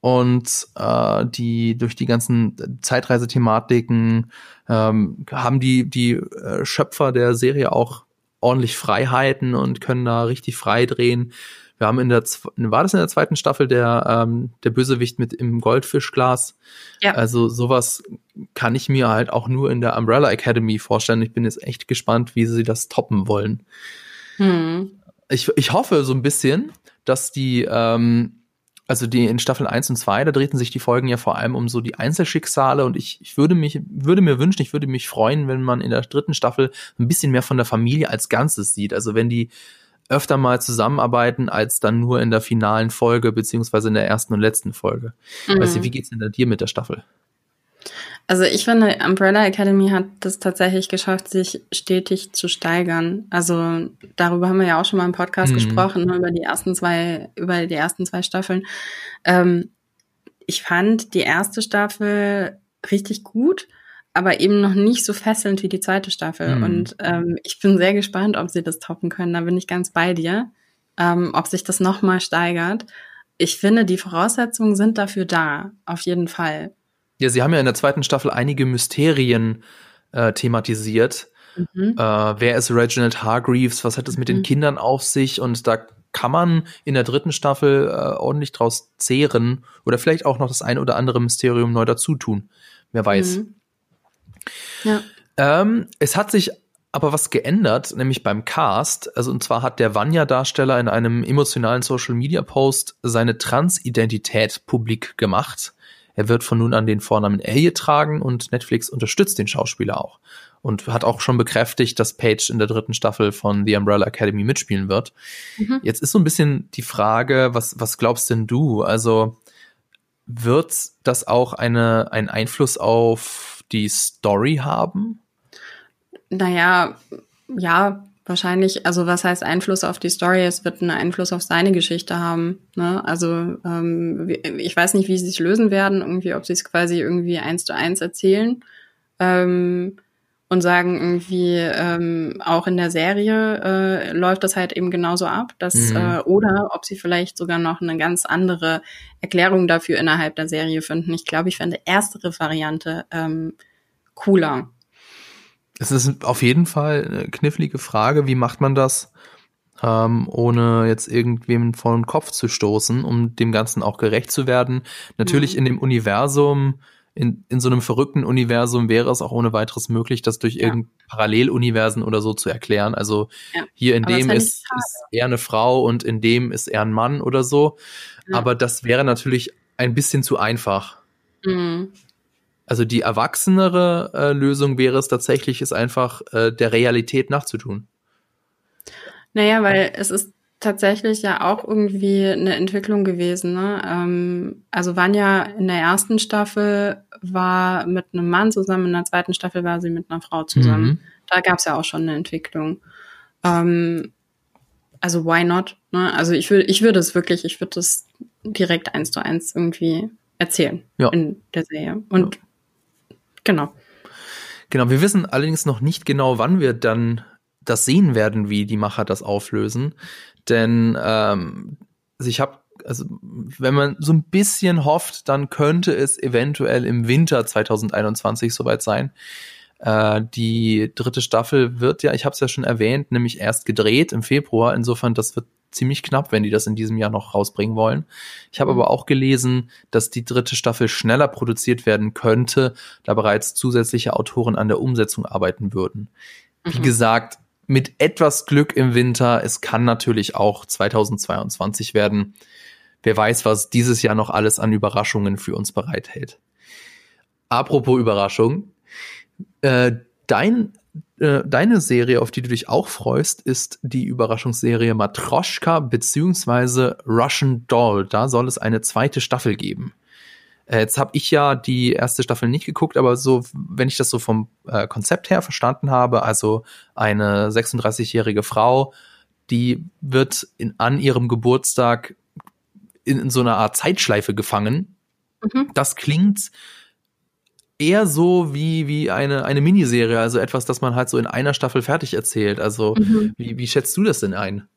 und äh, die durch die ganzen Zeitreisethematiken ähm, haben die die äh, Schöpfer der Serie auch ordentlich Freiheiten und können da richtig frei drehen. Wir haben in der war das in der zweiten Staffel der ähm, der Bösewicht mit im Goldfischglas. Ja. Also sowas kann ich mir halt auch nur in der Umbrella Academy vorstellen. Ich bin jetzt echt gespannt, wie sie das toppen wollen. Hm. Ich, ich hoffe so ein bisschen, dass die ähm, also die in Staffel 1 und 2, da drehten sich die Folgen ja vor allem um so die Einzelschicksale und ich, ich würde mich, würde mir wünschen, ich würde mich freuen, wenn man in der dritten Staffel ein bisschen mehr von der Familie als Ganzes sieht. Also wenn die öfter mal zusammenarbeiten, als dann nur in der finalen Folge, beziehungsweise in der ersten und letzten Folge. Mhm. Weißt du, wie geht's denn da dir mit der Staffel? Also ich finde, Umbrella Academy hat das tatsächlich geschafft, sich stetig zu steigern. Also darüber haben wir ja auch schon mal im Podcast mhm. gesprochen, ne, über die ersten zwei, über die ersten zwei Staffeln. Ähm, ich fand die erste Staffel richtig gut, aber eben noch nicht so fesselnd wie die zweite Staffel. Mhm. Und ähm, ich bin sehr gespannt, ob sie das toppen können. Da bin ich ganz bei dir. Ähm, ob sich das nochmal steigert. Ich finde, die Voraussetzungen sind dafür da, auf jeden Fall. Ja, sie haben ja in der zweiten Staffel einige Mysterien äh, thematisiert. Mhm. Äh, wer ist Reginald Hargreaves? Was hat es mit mhm. den Kindern auf sich? Und da kann man in der dritten Staffel äh, ordentlich draus zehren oder vielleicht auch noch das ein oder andere Mysterium neu dazu tun. Wer weiß. Mhm. Ja. Ähm, es hat sich aber was geändert, nämlich beim Cast. Also und zwar hat der Vanya-Darsteller in einem emotionalen Social-Media-Post seine Transidentität publik gemacht. Er wird von nun an den Vornamen Elliot tragen und Netflix unterstützt den Schauspieler auch. Und hat auch schon bekräftigt, dass Paige in der dritten Staffel von The Umbrella Academy mitspielen wird. Mhm. Jetzt ist so ein bisschen die Frage, was, was glaubst denn du? Also, wird das auch eine, einen Einfluss auf die Story haben? Naja, ja, wahrscheinlich, also was heißt Einfluss auf die Story? Es wird einen Einfluss auf seine Geschichte haben. Ne? Also ähm, ich weiß nicht, wie sie sich lösen werden, irgendwie, ob sie es quasi irgendwie eins zu eins erzählen ähm, und sagen irgendwie ähm, auch in der Serie äh, läuft das halt eben genauso ab, dass mhm. äh, oder ob sie vielleicht sogar noch eine ganz andere Erklärung dafür innerhalb der Serie finden. Ich glaube, ich fände erstere Variante ähm, cooler. Es ist auf jeden Fall eine knifflige Frage, wie macht man das, ähm, ohne jetzt irgendwem vor den Kopf zu stoßen, um dem Ganzen auch gerecht zu werden. Natürlich mhm. in dem Universum, in, in so einem verrückten Universum wäre es auch ohne weiteres möglich, das durch ja. irgendein Paralleluniversen oder so zu erklären. Also ja. hier in Aber dem ist, ist er eine Frau und in dem ist er ein Mann oder so. Ja. Aber das wäre natürlich ein bisschen zu einfach. Mhm. Also die erwachsenere äh, Lösung wäre es tatsächlich, es einfach äh, der Realität nachzutun. Naja, weil es ist tatsächlich ja auch irgendwie eine Entwicklung gewesen. Ne? Ähm, also Vanya in der ersten Staffel war mit einem Mann zusammen, in der zweiten Staffel war sie mit einer Frau zusammen. Mhm. Da gab es ja auch schon eine Entwicklung. Ähm, also why not? Ne? Also ich würde, ich würde es wirklich, ich würde es direkt eins zu eins irgendwie erzählen ja. in der Serie. Und ja. Genau. Genau, wir wissen allerdings noch nicht genau, wann wir dann das sehen werden, wie die Macher das auflösen. Denn ähm, also ich habe, also wenn man so ein bisschen hofft, dann könnte es eventuell im Winter 2021 soweit sein. Äh, die dritte Staffel wird ja, ich habe es ja schon erwähnt, nämlich erst gedreht im Februar. Insofern, das wird ziemlich knapp, wenn die das in diesem Jahr noch rausbringen wollen. Ich habe aber auch gelesen, dass die dritte Staffel schneller produziert werden könnte, da bereits zusätzliche Autoren an der Umsetzung arbeiten würden. Wie mhm. gesagt, mit etwas Glück im Winter. Es kann natürlich auch 2022 werden. Wer weiß, was dieses Jahr noch alles an Überraschungen für uns bereithält. Apropos Überraschung. Äh, dein, äh, deine Serie, auf die du dich auch freust, ist die Überraschungsserie Matroschka beziehungsweise Russian Doll. Da soll es eine zweite Staffel geben. Äh, jetzt habe ich ja die erste Staffel nicht geguckt, aber so, wenn ich das so vom äh, Konzept her verstanden habe, also eine 36-jährige Frau, die wird in, an ihrem Geburtstag in, in so einer Art Zeitschleife gefangen. Mhm. Das klingt eher so wie, wie eine, eine Miniserie, also etwas, das man halt so in einer Staffel fertig erzählt. Also, mhm. wie, wie schätzt du das denn ein?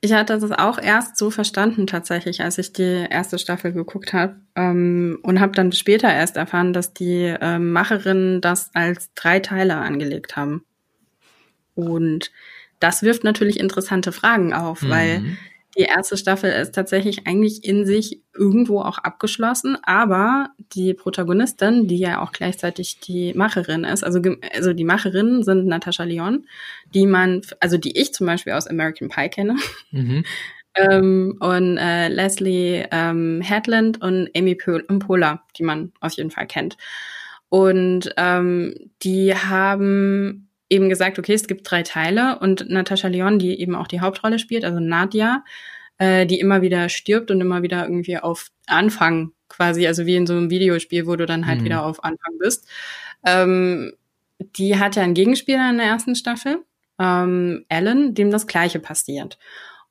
Ich hatte das auch erst so verstanden tatsächlich, als ich die erste Staffel geguckt habe ähm, und habe dann später erst erfahren, dass die ähm, Macherinnen das als drei Teile angelegt haben. Und das wirft natürlich interessante Fragen auf, mhm. weil die erste Staffel ist tatsächlich eigentlich in sich irgendwo auch abgeschlossen, aber die Protagonistin, die ja auch gleichzeitig die Macherin ist, also, also die Macherinnen sind Natascha Lyon, die man, also die ich zum Beispiel aus American Pie kenne, mhm. ähm, und äh, Leslie ähm, Headland und Amy Poehler, die man auf jeden Fall kennt. Und ähm, die haben eben gesagt, okay, es gibt drei Teile und Natascha Leon, die eben auch die Hauptrolle spielt, also Nadia, äh, die immer wieder stirbt und immer wieder irgendwie auf Anfang quasi, also wie in so einem Videospiel, wo du dann halt mhm. wieder auf Anfang bist. Ähm, die hat ja einen Gegenspieler in der ersten Staffel, ähm, Alan, dem das Gleiche passiert.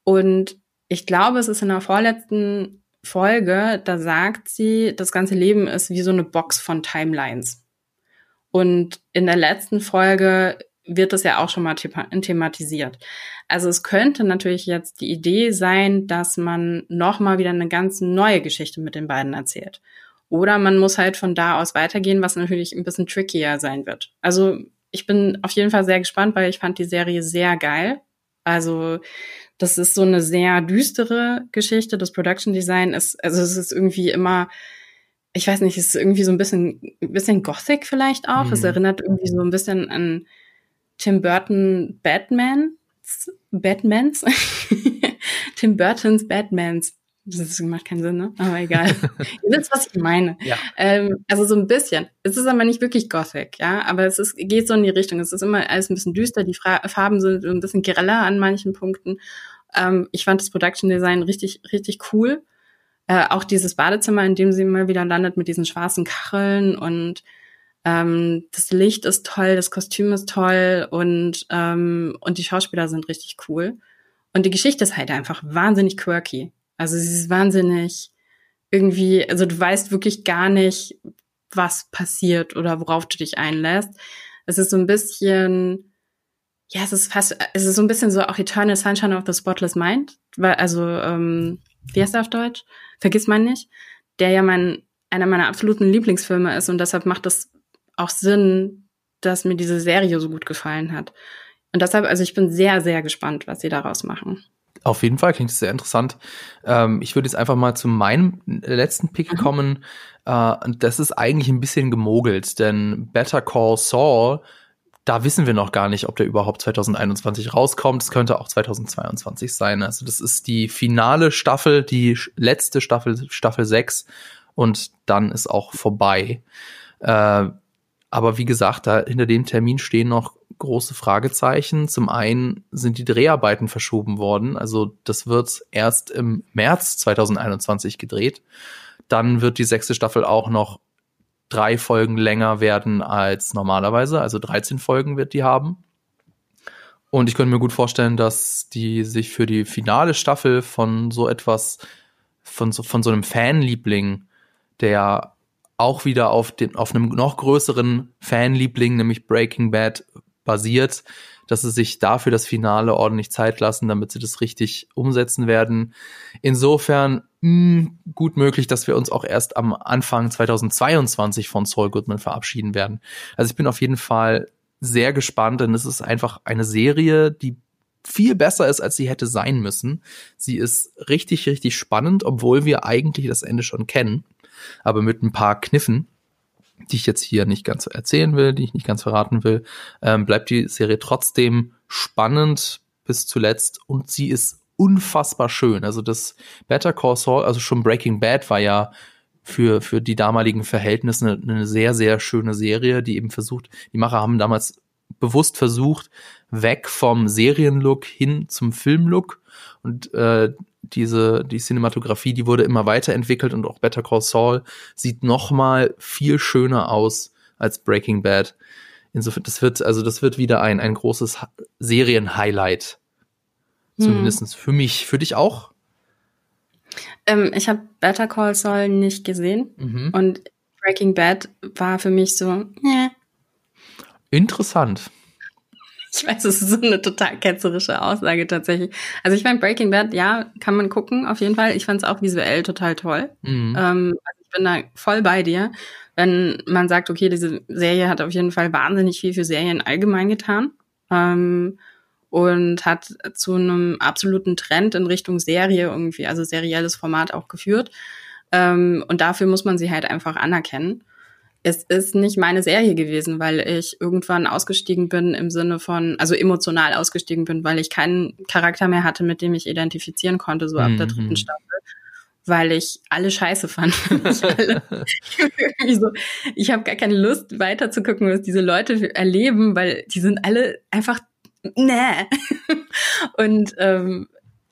Und ich glaube, es ist in der vorletzten Folge, da sagt sie, das ganze Leben ist wie so eine Box von Timelines. Und in der letzten Folge wird das ja auch schon mal thematisiert. Also es könnte natürlich jetzt die Idee sein, dass man noch mal wieder eine ganz neue Geschichte mit den beiden erzählt. Oder man muss halt von da aus weitergehen, was natürlich ein bisschen trickier sein wird. Also ich bin auf jeden Fall sehr gespannt, weil ich fand die Serie sehr geil. Also das ist so eine sehr düstere Geschichte. Das Production Design ist, also es ist irgendwie immer ich weiß nicht, es ist irgendwie so ein bisschen, ein bisschen Gothic vielleicht auch. Mhm. Es erinnert irgendwie so ein bisschen an Tim Burton Batman, Batmans, Tim Burtons Batmans. Das macht keinen Sinn, ne? Aber egal. Ihr wisst, was ich meine. Ja. Ähm, also so ein bisschen. Es ist aber nicht wirklich Gothic, ja. Aber es ist, geht so in die Richtung. Es ist immer alles ein bisschen düster. Die Fra Farben sind ein bisschen greller an manchen Punkten. Ähm, ich fand das Production Design richtig, richtig cool. Äh, auch dieses Badezimmer, in dem sie immer wieder landet mit diesen schwarzen Kacheln und ähm, das Licht ist toll, das Kostüm ist toll und, ähm, und die Schauspieler sind richtig cool. Und die Geschichte ist halt einfach wahnsinnig quirky. Also sie ist wahnsinnig irgendwie, also du weißt wirklich gar nicht, was passiert oder worauf du dich einlässt. Es ist so ein bisschen, ja, es ist fast, es ist so ein bisschen so auch Eternal Sunshine of the Spotless Mind, weil, also, ähm, wie heißt der auf Deutsch? Vergiss man nicht, der ja mein, einer meiner absoluten Lieblingsfilme ist und deshalb macht das auch Sinn, dass mir diese Serie so gut gefallen hat. Und deshalb, also ich bin sehr, sehr gespannt, was sie daraus machen. Auf jeden Fall klingt es sehr interessant. Ähm, ich würde jetzt einfach mal zu meinem letzten Pick mhm. kommen. Äh, das ist eigentlich ein bisschen gemogelt, denn Better Call Saul, da wissen wir noch gar nicht, ob der überhaupt 2021 rauskommt. Es könnte auch 2022 sein. Also das ist die finale Staffel, die letzte Staffel, Staffel 6 und dann ist auch vorbei. Äh, aber wie gesagt, da hinter dem Termin stehen noch große Fragezeichen. Zum einen sind die Dreharbeiten verschoben worden. Also das wird erst im März 2021 gedreht. Dann wird die sechste Staffel auch noch drei Folgen länger werden als normalerweise. Also 13 Folgen wird die haben. Und ich könnte mir gut vorstellen, dass die sich für die finale Staffel von so etwas, von so, von so einem Fanliebling, der auch wieder auf, den, auf einem noch größeren Fanliebling, nämlich Breaking Bad, basiert, dass sie sich dafür das Finale ordentlich Zeit lassen, damit sie das richtig umsetzen werden. Insofern mh, hm, gut möglich, dass wir uns auch erst am Anfang 2022 von Saul Goodman verabschieden werden. Also ich bin auf jeden Fall sehr gespannt, denn es ist einfach eine Serie, die viel besser ist, als sie hätte sein müssen. Sie ist richtig, richtig spannend, obwohl wir eigentlich das Ende schon kennen, aber mit ein paar Kniffen, die ich jetzt hier nicht ganz erzählen will, die ich nicht ganz verraten will, ähm, bleibt die Serie trotzdem spannend bis zuletzt und sie ist unfassbar schön. Also das Better Call Saul, also schon Breaking Bad war ja für, für die damaligen Verhältnisse eine, eine sehr, sehr schöne Serie, die eben versucht, die Macher haben damals bewusst versucht, weg vom Serienlook hin zum Filmlook und äh, diese die Cinematografie, die wurde immer weiterentwickelt und auch Better Call Saul sieht noch mal viel schöner aus als Breaking Bad. Insofern, das wird also das wird wieder ein ein großes Serienhighlight, hm. zumindest für mich. Für dich auch? Ähm, ich habe Better Call Saul nicht gesehen mhm. und Breaking Bad war für mich so. Yeah. Interessant. Ich weiß, es ist so eine total ketzerische Aussage tatsächlich. Also ich meine, Breaking Bad, ja, kann man gucken, auf jeden Fall. Ich fand es auch visuell total toll. Mhm. Ähm, also ich bin da voll bei dir. Wenn man sagt, okay, diese Serie hat auf jeden Fall wahnsinnig viel für Serien allgemein getan. Ähm, und hat zu einem absoluten Trend in Richtung Serie irgendwie, also serielles Format auch geführt. Ähm, und dafür muss man sie halt einfach anerkennen es ist nicht meine Serie gewesen, weil ich irgendwann ausgestiegen bin im Sinne von, also emotional ausgestiegen bin, weil ich keinen Charakter mehr hatte, mit dem ich identifizieren konnte, so ab mhm. der dritten Staffel. Weil ich alle scheiße fand. ich alle, so, ich habe gar keine Lust weiter zu gucken, was diese Leute erleben, weil die sind alle einfach nee. Und ähm,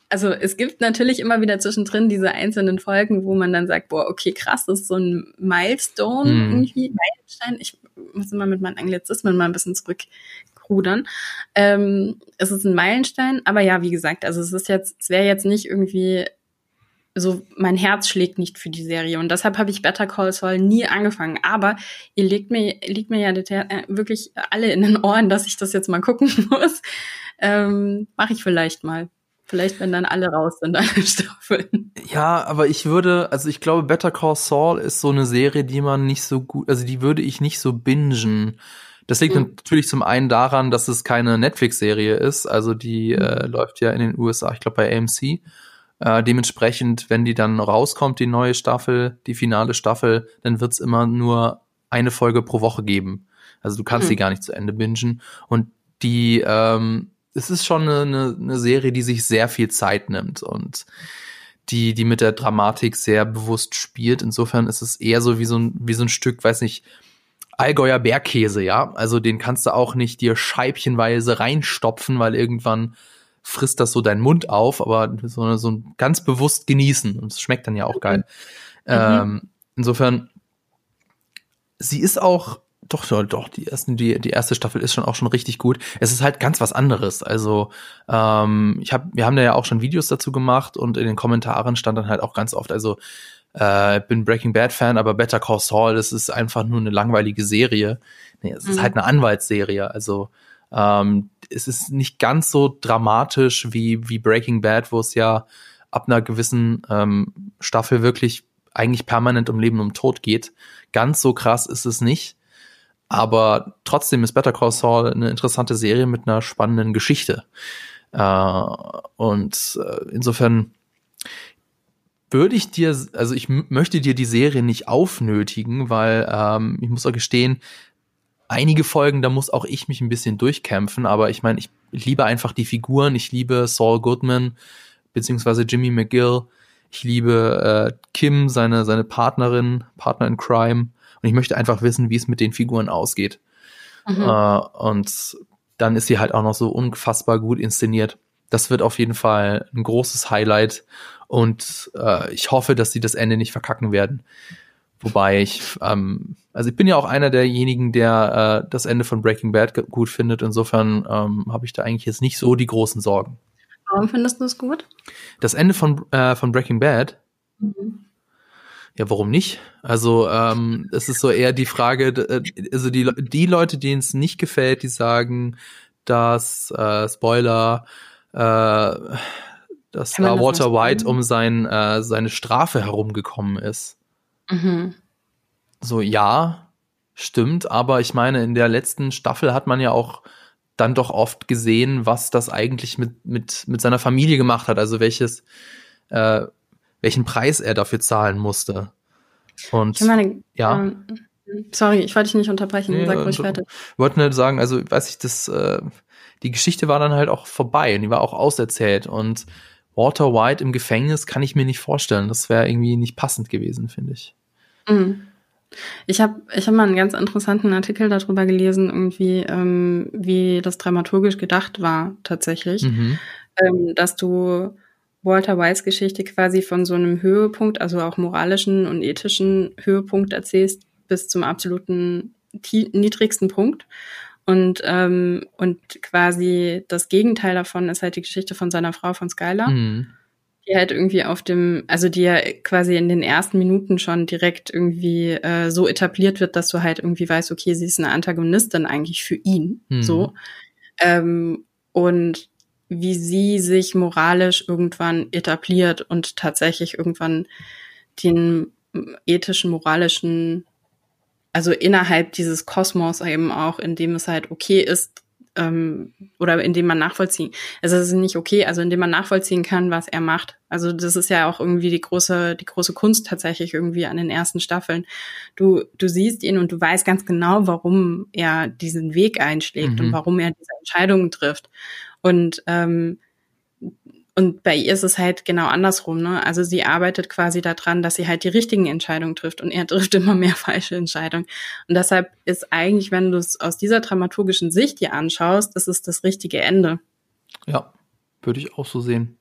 also es gibt natürlich immer wieder zwischendrin diese einzelnen Folgen, wo man dann sagt, boah, okay, krass, das ist so ein Milestone mhm. irgendwie, Meilenstein. Ich muss immer mit meinen Anglizismen mal ein bisschen zurückrudern. Ähm, es ist ein Meilenstein, aber ja, wie gesagt, also es ist jetzt, es wäre jetzt nicht irgendwie so, mein Herz schlägt nicht für die Serie und deshalb habe ich Better Call Saul nie angefangen. Aber ihr legt mir, liegt mir ja äh, wirklich alle in den Ohren, dass ich das jetzt mal gucken muss. Ähm, Mache ich vielleicht mal. Vielleicht, wenn dann alle raus sind, alle Staffeln. Ja, aber ich würde, also ich glaube, Better Call Saul ist so eine Serie, die man nicht so gut, also die würde ich nicht so bingen. Das liegt mhm. natürlich zum einen daran, dass es keine Netflix-Serie ist, also die mhm. äh, läuft ja in den USA, ich glaube bei AMC. Äh, dementsprechend, wenn die dann rauskommt, die neue Staffel, die finale Staffel, dann wird's immer nur eine Folge pro Woche geben. Also du kannst mhm. die gar nicht zu Ende bingen. Und die ähm, es ist schon eine, eine Serie, die sich sehr viel Zeit nimmt und die, die mit der Dramatik sehr bewusst spielt. Insofern ist es eher so wie so ein, wie so ein Stück, weiß nicht, Allgäuer Bergkäse, ja. Also den kannst du auch nicht dir scheibchenweise reinstopfen, weil irgendwann frisst das so deinen Mund auf, aber so, so ganz bewusst genießen. Und es schmeckt dann ja auch geil. Mhm. Ähm, insofern, sie ist auch doch, doch, doch, die, ersten, die, die erste Staffel ist schon auch schon richtig gut. Es ist halt ganz was anderes. Also, ähm, ich hab, wir haben da ja auch schon Videos dazu gemacht und in den Kommentaren stand dann halt auch ganz oft, also äh, bin Breaking Bad Fan, aber Better Call Saul, das ist einfach nur eine langweilige Serie. Nee, es mhm. ist halt eine Anwaltsserie. Also ähm, es ist nicht ganz so dramatisch wie, wie Breaking Bad, wo es ja ab einer gewissen ähm, Staffel wirklich eigentlich permanent um Leben und um Tod geht. Ganz so krass ist es nicht. Aber trotzdem ist Better Call Saul eine interessante Serie mit einer spannenden Geschichte. Äh, und äh, insofern würde ich dir, also ich möchte dir die Serie nicht aufnötigen, weil ähm, ich muss auch gestehen, einige Folgen, da muss auch ich mich ein bisschen durchkämpfen, aber ich meine, ich, liebe einfach die Figuren, ich liebe Saul Goodman, beziehungsweise Jimmy McGill, ich liebe äh, Kim, seine, seine Partnerin, Partner in Crime, Und ich möchte einfach wissen, wie es mit den Figuren ausgeht. Mhm. Äh, und dann ist sie halt auch noch so unfassbar gut inszeniert. Das wird auf jeden Fall ein großes Highlight und äh, ich hoffe, dass sie das Ende nicht verkacken werden. Wobei ich, ähm, also ich bin ja auch einer derjenigen, der äh, das Ende von Breaking Bad gut findet. Insofern ähm, habe ich da eigentlich jetzt nicht so die großen Sorgen. Warum findest du es gut? Das Ende von, äh, von Breaking Bad? Mhm. Ja, warum nicht? Also ähm, es ist so eher die Frage, äh, also die, die Leute, denen es nicht gefällt, die sagen, dass äh, Spoiler, äh, dass da Walter White um sein, äh, seine Strafe herumgekommen ist. Mhm. So, ja, stimmt, aber ich meine, in der letzten Staffel hat man ja auch dann doch oft gesehen, was das eigentlich mit, mit, mit seiner Familie gemacht hat, also welches, äh, welchen Preis er dafür zahlen musste. Und ich meine, ja. Ähm, sorry, ich wollte dich nicht unterbrechen. Nee, Sag ruhig weiter. Ich wollte nur sagen, also weiß ich, das, äh, die Geschichte war dann halt auch vorbei und die war auch auserzählt und Walter White im Gefängnis kann ich mir nicht vorstellen. Das wäre irgendwie nicht passend gewesen, finde ich. Mhm. Ich habe ich hab mal einen ganz interessanten Artikel darüber gelesen, irgendwie, ähm, wie das dramaturgisch gedacht war tatsächlich, mhm. ähm, dass du Walter Whites Geschichte quasi von so einem Höhepunkt, also auch moralischen und ethischen Höhepunkt erzählst, bis zum absoluten niedrigsten Punkt. Und, ähm, und quasi das Gegenteil davon ist halt die Geschichte von seiner Frau von Skylar. Mhm die halt irgendwie auf dem, also die ja quasi in den ersten Minuten schon direkt irgendwie äh, so etabliert wird, dass du halt irgendwie weißt, okay, sie ist eine Antagonistin eigentlich für ihn, mhm. so. Ähm, und wie sie sich moralisch irgendwann etabliert und tatsächlich irgendwann den ethischen, moralischen, also innerhalb dieses Kosmos eben auch, in dem es halt okay ist, ähm, oder indem man nachvollziehen, also es ist nicht okay, also indem man nachvollziehen kann, was er macht. Also das ist ja auch irgendwie die große, die große Kunst tatsächlich irgendwie an den ersten Staffeln. Du, du siehst ihn und du weißt ganz genau, warum er diesen Weg einschlägt mhm. und warum er diese Entscheidungen trifft. Und ähm, und bei ihr ist es halt genau andersrum, ne? Also sie arbeitet quasi daran, dass sie halt die richtigen Entscheidungen trifft und er trifft immer mehr falsche Entscheidungen. Und deshalb ist eigentlich, wenn du es aus dieser dramaturgischen Sicht dir anschaust, ist es das richtige Ende. Ja, würde ich auch so sehen.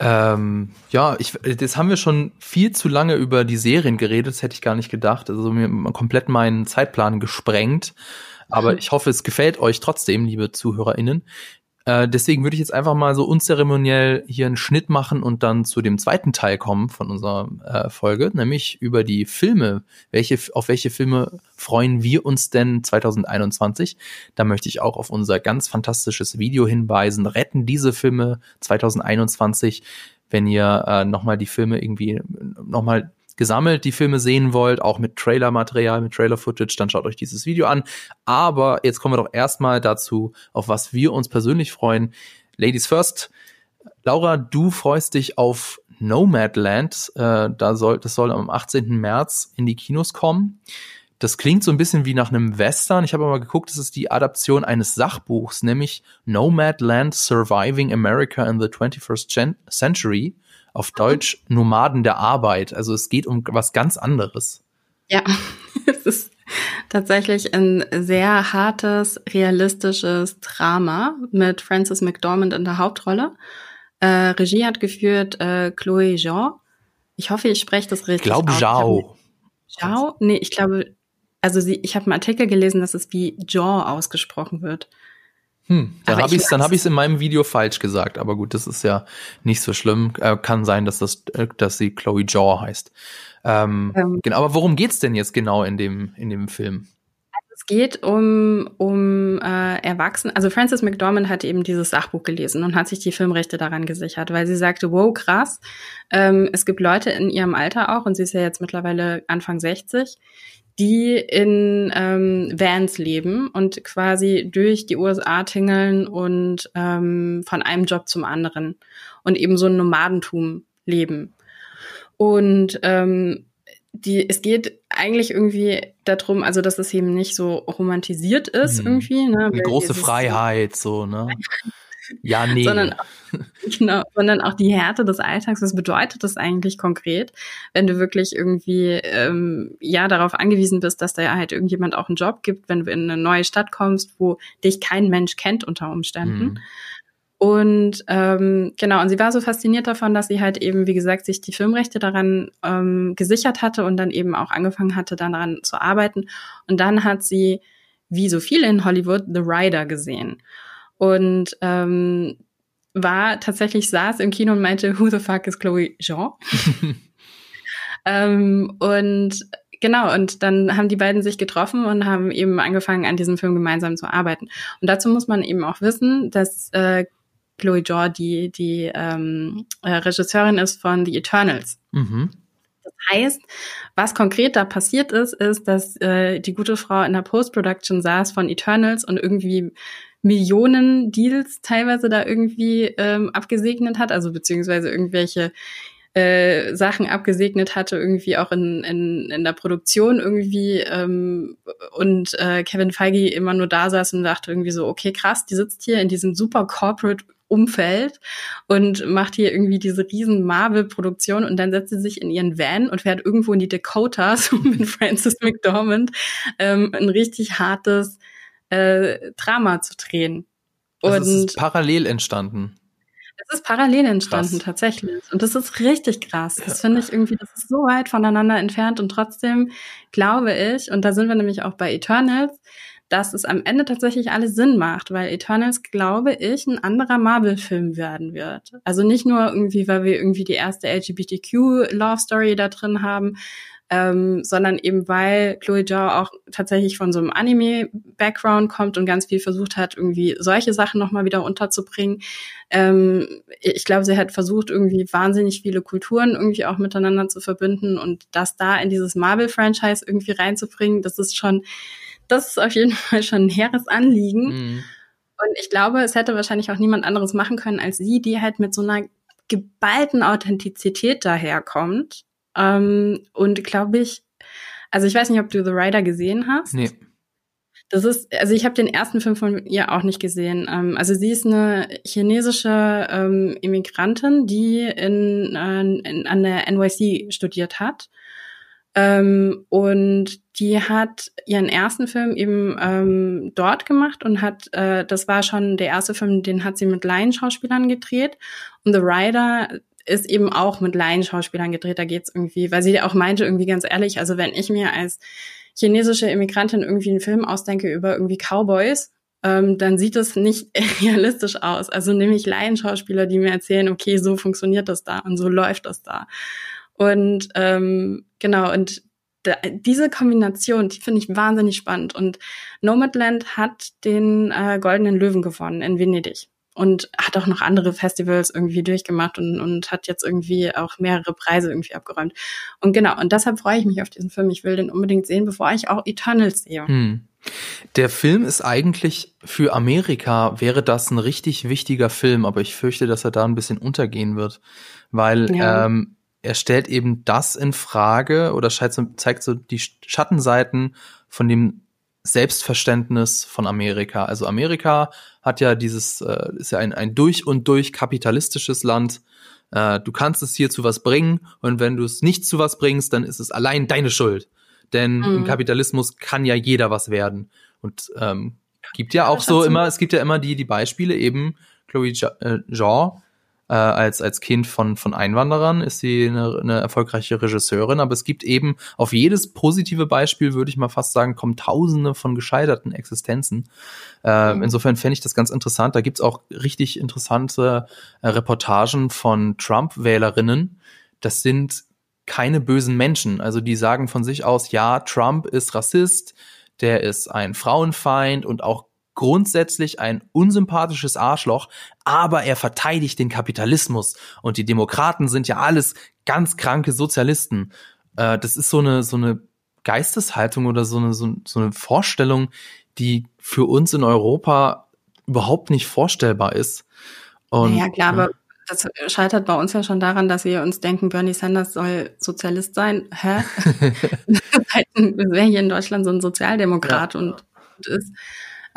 Ähm, ja, ich, jetzt haben wir schon viel zu lange über die Serien geredet, das hätte ich gar nicht gedacht. Also mir komplett meinen Zeitplan gesprengt. Aber ich hoffe, es gefällt euch trotzdem, liebe ZuhörerInnen. Äh, deswegen würde ich jetzt einfach mal so unzeremoniell hier einen Schnitt machen und dann zu dem zweiten Teil kommen von unserer äh, Folge, nämlich über die Filme. Welche, auf welche Filme freuen wir uns denn 2021? Da möchte ich auch auf unser ganz fantastisches Video hinweisen. Retten diese Filme 2021 wenn ihr äh, nochmal die Filme irgendwie nochmal gesammelt die Filme sehen wollt, auch mit Trailer-Material, mit Trailer-Footage, dann schaut euch dieses Video an. Aber jetzt kommen wir doch erstmal dazu, auf was wir uns persönlich freuen. Ladies first. Laura, du freust dich auf Nomadland. Äh, da soll, das soll am 18. März in die Kinos kommen. Das klingt so ein bisschen wie nach einem Western. Ich habe aber geguckt, es ist die Adaption eines Sachbuchs, nämlich Nomadland Surviving America in the 21st Century auf Deutsch Nomaden der Arbeit. Also es geht um was ganz anderes. Ja, es ist tatsächlich ein sehr hartes, realistisches Drama mit Frances McDormand in der Hauptrolle. Äh, Regie hat geführt äh, Chloe Jean. Ich hoffe, ich spreche das richtig. Ich glaube Zhao. Zhao? Nee, ich glaube, also sie, ich habe einen Artikel gelesen, dass es wie Jaw ausgesprochen wird. Hm, dann habe ich es hab in meinem Video falsch gesagt, aber gut, das ist ja nicht so schlimm. Äh, kann sein, dass das, äh, dass sie Chloe Jaw heißt. Ähm, ähm, genau, aber worum geht's denn jetzt genau in dem in dem Film? Also es geht um um äh, Erwachsene. Also Frances McDormand hat eben dieses Sachbuch gelesen und hat sich die Filmrechte daran gesichert, weil sie sagte, wow, krass. Ähm, es gibt Leute in ihrem Alter auch und sie ist ja jetzt mittlerweile Anfang 60 die in ähm, Vans leben und quasi durch die USA tingeln und ähm, von einem Job zum anderen und eben so ein Nomadentum leben. Und ähm, die, es geht eigentlich irgendwie darum, also dass es eben nicht so romantisiert ist mhm. irgendwie. Ne, Eine große Freiheit, so, ne? Ja, nee. sondern, auch, genau, sondern auch die Härte des Alltags. Was bedeutet das eigentlich konkret, wenn du wirklich irgendwie ähm, ja darauf angewiesen bist, dass da halt irgendjemand auch einen Job gibt, wenn du in eine neue Stadt kommst, wo dich kein Mensch kennt unter Umständen. Mhm. Und ähm, genau, und sie war so fasziniert davon, dass sie halt eben, wie gesagt, sich die Filmrechte daran ähm, gesichert hatte und dann eben auch angefangen hatte, daran zu arbeiten. Und dann hat sie, wie so viele in Hollywood, The Rider gesehen. Und ähm, war tatsächlich saß im Kino und meinte, who the fuck is Chloe Jean? ähm, und genau, und dann haben die beiden sich getroffen und haben eben angefangen, an diesem Film gemeinsam zu arbeiten. Und dazu muss man eben auch wissen, dass äh, Chloe Jaw die, die ähm, äh, Regisseurin ist von The Eternals. Mhm. Das heißt, was konkret da passiert ist, ist, dass äh, die gute Frau in der Post-Production saß von Eternals und irgendwie Millionen Deals teilweise da irgendwie ähm, abgesegnet hat, also beziehungsweise irgendwelche äh, Sachen abgesegnet hatte, irgendwie auch in, in, in der Produktion irgendwie ähm, und äh, Kevin Feige immer nur da saß und dachte irgendwie so, okay, krass, die sitzt hier in diesem super Corporate Umfeld und macht hier irgendwie diese riesen Marvel-Produktion und dann setzt sie sich in ihren Van und fährt irgendwo in die Dakotas mit Francis McDormand ähm, ein richtig hartes äh, Drama zu drehen. Und also es ist parallel entstanden. Es ist parallel entstanden krass. tatsächlich. Und das ist richtig krass. Das finde ich irgendwie, das ist so weit voneinander entfernt und trotzdem glaube ich, und da sind wir nämlich auch bei Eternals, dass es am Ende tatsächlich alles Sinn macht, weil Eternals, glaube ich, ein anderer Marvel-Film werden wird. Also nicht nur irgendwie, weil wir irgendwie die erste LGBTQ-Love-Story da drin haben, ähm, sondern eben weil Chloe Zhao auch tatsächlich von so einem Anime-Background kommt und ganz viel versucht hat, irgendwie solche Sachen nochmal wieder unterzubringen. Ähm, ich glaube, sie hat versucht, irgendwie wahnsinnig viele Kulturen irgendwie auch miteinander zu verbinden und das da in dieses Marvel-Franchise irgendwie reinzubringen, das ist schon das ist auf jeden Fall schon ein hehres Anliegen. Mhm. Und ich glaube, es hätte wahrscheinlich auch niemand anderes machen können als sie, die halt mit so einer geballten Authentizität daherkommt. Ähm, und glaube ich, also ich weiß nicht, ob du The Rider gesehen hast. Nee. Das ist, also ich habe den ersten Film von ihr auch nicht gesehen. Ähm, also sie ist eine chinesische ähm, Immigrantin, die in, äh, in, an der NYC studiert hat ähm, und die hat ihren ersten Film eben ähm, dort gemacht und hat, äh, das war schon der erste Film, den hat sie mit Laienschauspielern gedreht. Und The Rider ist eben auch mit Laienschauspielern gedreht. Da geht's irgendwie, weil sie auch meinte, irgendwie ganz ehrlich, also wenn ich mir als chinesische Immigrantin irgendwie einen Film ausdenke über irgendwie Cowboys, ähm, dann sieht es nicht realistisch aus. Also nehme ich Laienschauspieler, die mir erzählen, okay, so funktioniert das da und so läuft das da. Und ähm, genau, und da, diese Kombination, die finde ich wahnsinnig spannend. Und Nomadland hat den äh, Goldenen Löwen gewonnen in Venedig und hat auch noch andere Festivals irgendwie durchgemacht und, und hat jetzt irgendwie auch mehrere Preise irgendwie abgeräumt. Und genau, und deshalb freue ich mich auf diesen Film. Ich will den unbedingt sehen, bevor ich auch Eternals sehe. Hm. Der Film ist eigentlich für Amerika wäre das ein richtig wichtiger Film, aber ich fürchte, dass er da ein bisschen untergehen wird, weil ja. ähm, er stellt eben das in Frage oder zeigt so die Schattenseiten von dem Selbstverständnis von Amerika. Also Amerika hat ja dieses, äh, ist ja ein, ein durch und durch kapitalistisches Land. Äh, du kannst es hier zu was bringen und wenn du es nicht zu was bringst, dann ist es allein deine Schuld. Denn mhm. im Kapitalismus kann ja jeder was werden. Und ähm, gibt ja auch so immer, es gibt ja immer die, die Beispiele eben, Chloe äh, Jean, äh, als, als Kind von, von Einwanderern ist sie eine, eine erfolgreiche Regisseurin, aber es gibt eben auf jedes positive Beispiel, würde ich mal fast sagen, kommen tausende von gescheiterten Existenzen. Äh, mhm. Insofern fände ich das ganz interessant. Da gibt's auch richtig interessante äh, Reportagen von Trump-Wählerinnen. Das sind keine bösen Menschen. Also die sagen von sich aus, ja, Trump ist Rassist, der ist ein Frauenfeind und auch grundsätzlich ein unsympathisches Arschloch, aber er verteidigt den Kapitalismus und die Demokraten sind ja alles ganz kranke Sozialisten. Äh, das ist so eine, so eine Geisteshaltung oder so eine, so, so eine Vorstellung, die für uns in Europa überhaupt nicht vorstellbar ist. Und, ja, klar, aber das scheitert bei uns ja schon daran, dass wir uns denken, Bernie Sanders soll Sozialist sein. Hä? Wäre hier in Deutschland so ein Sozialdemokrat ja. und ist.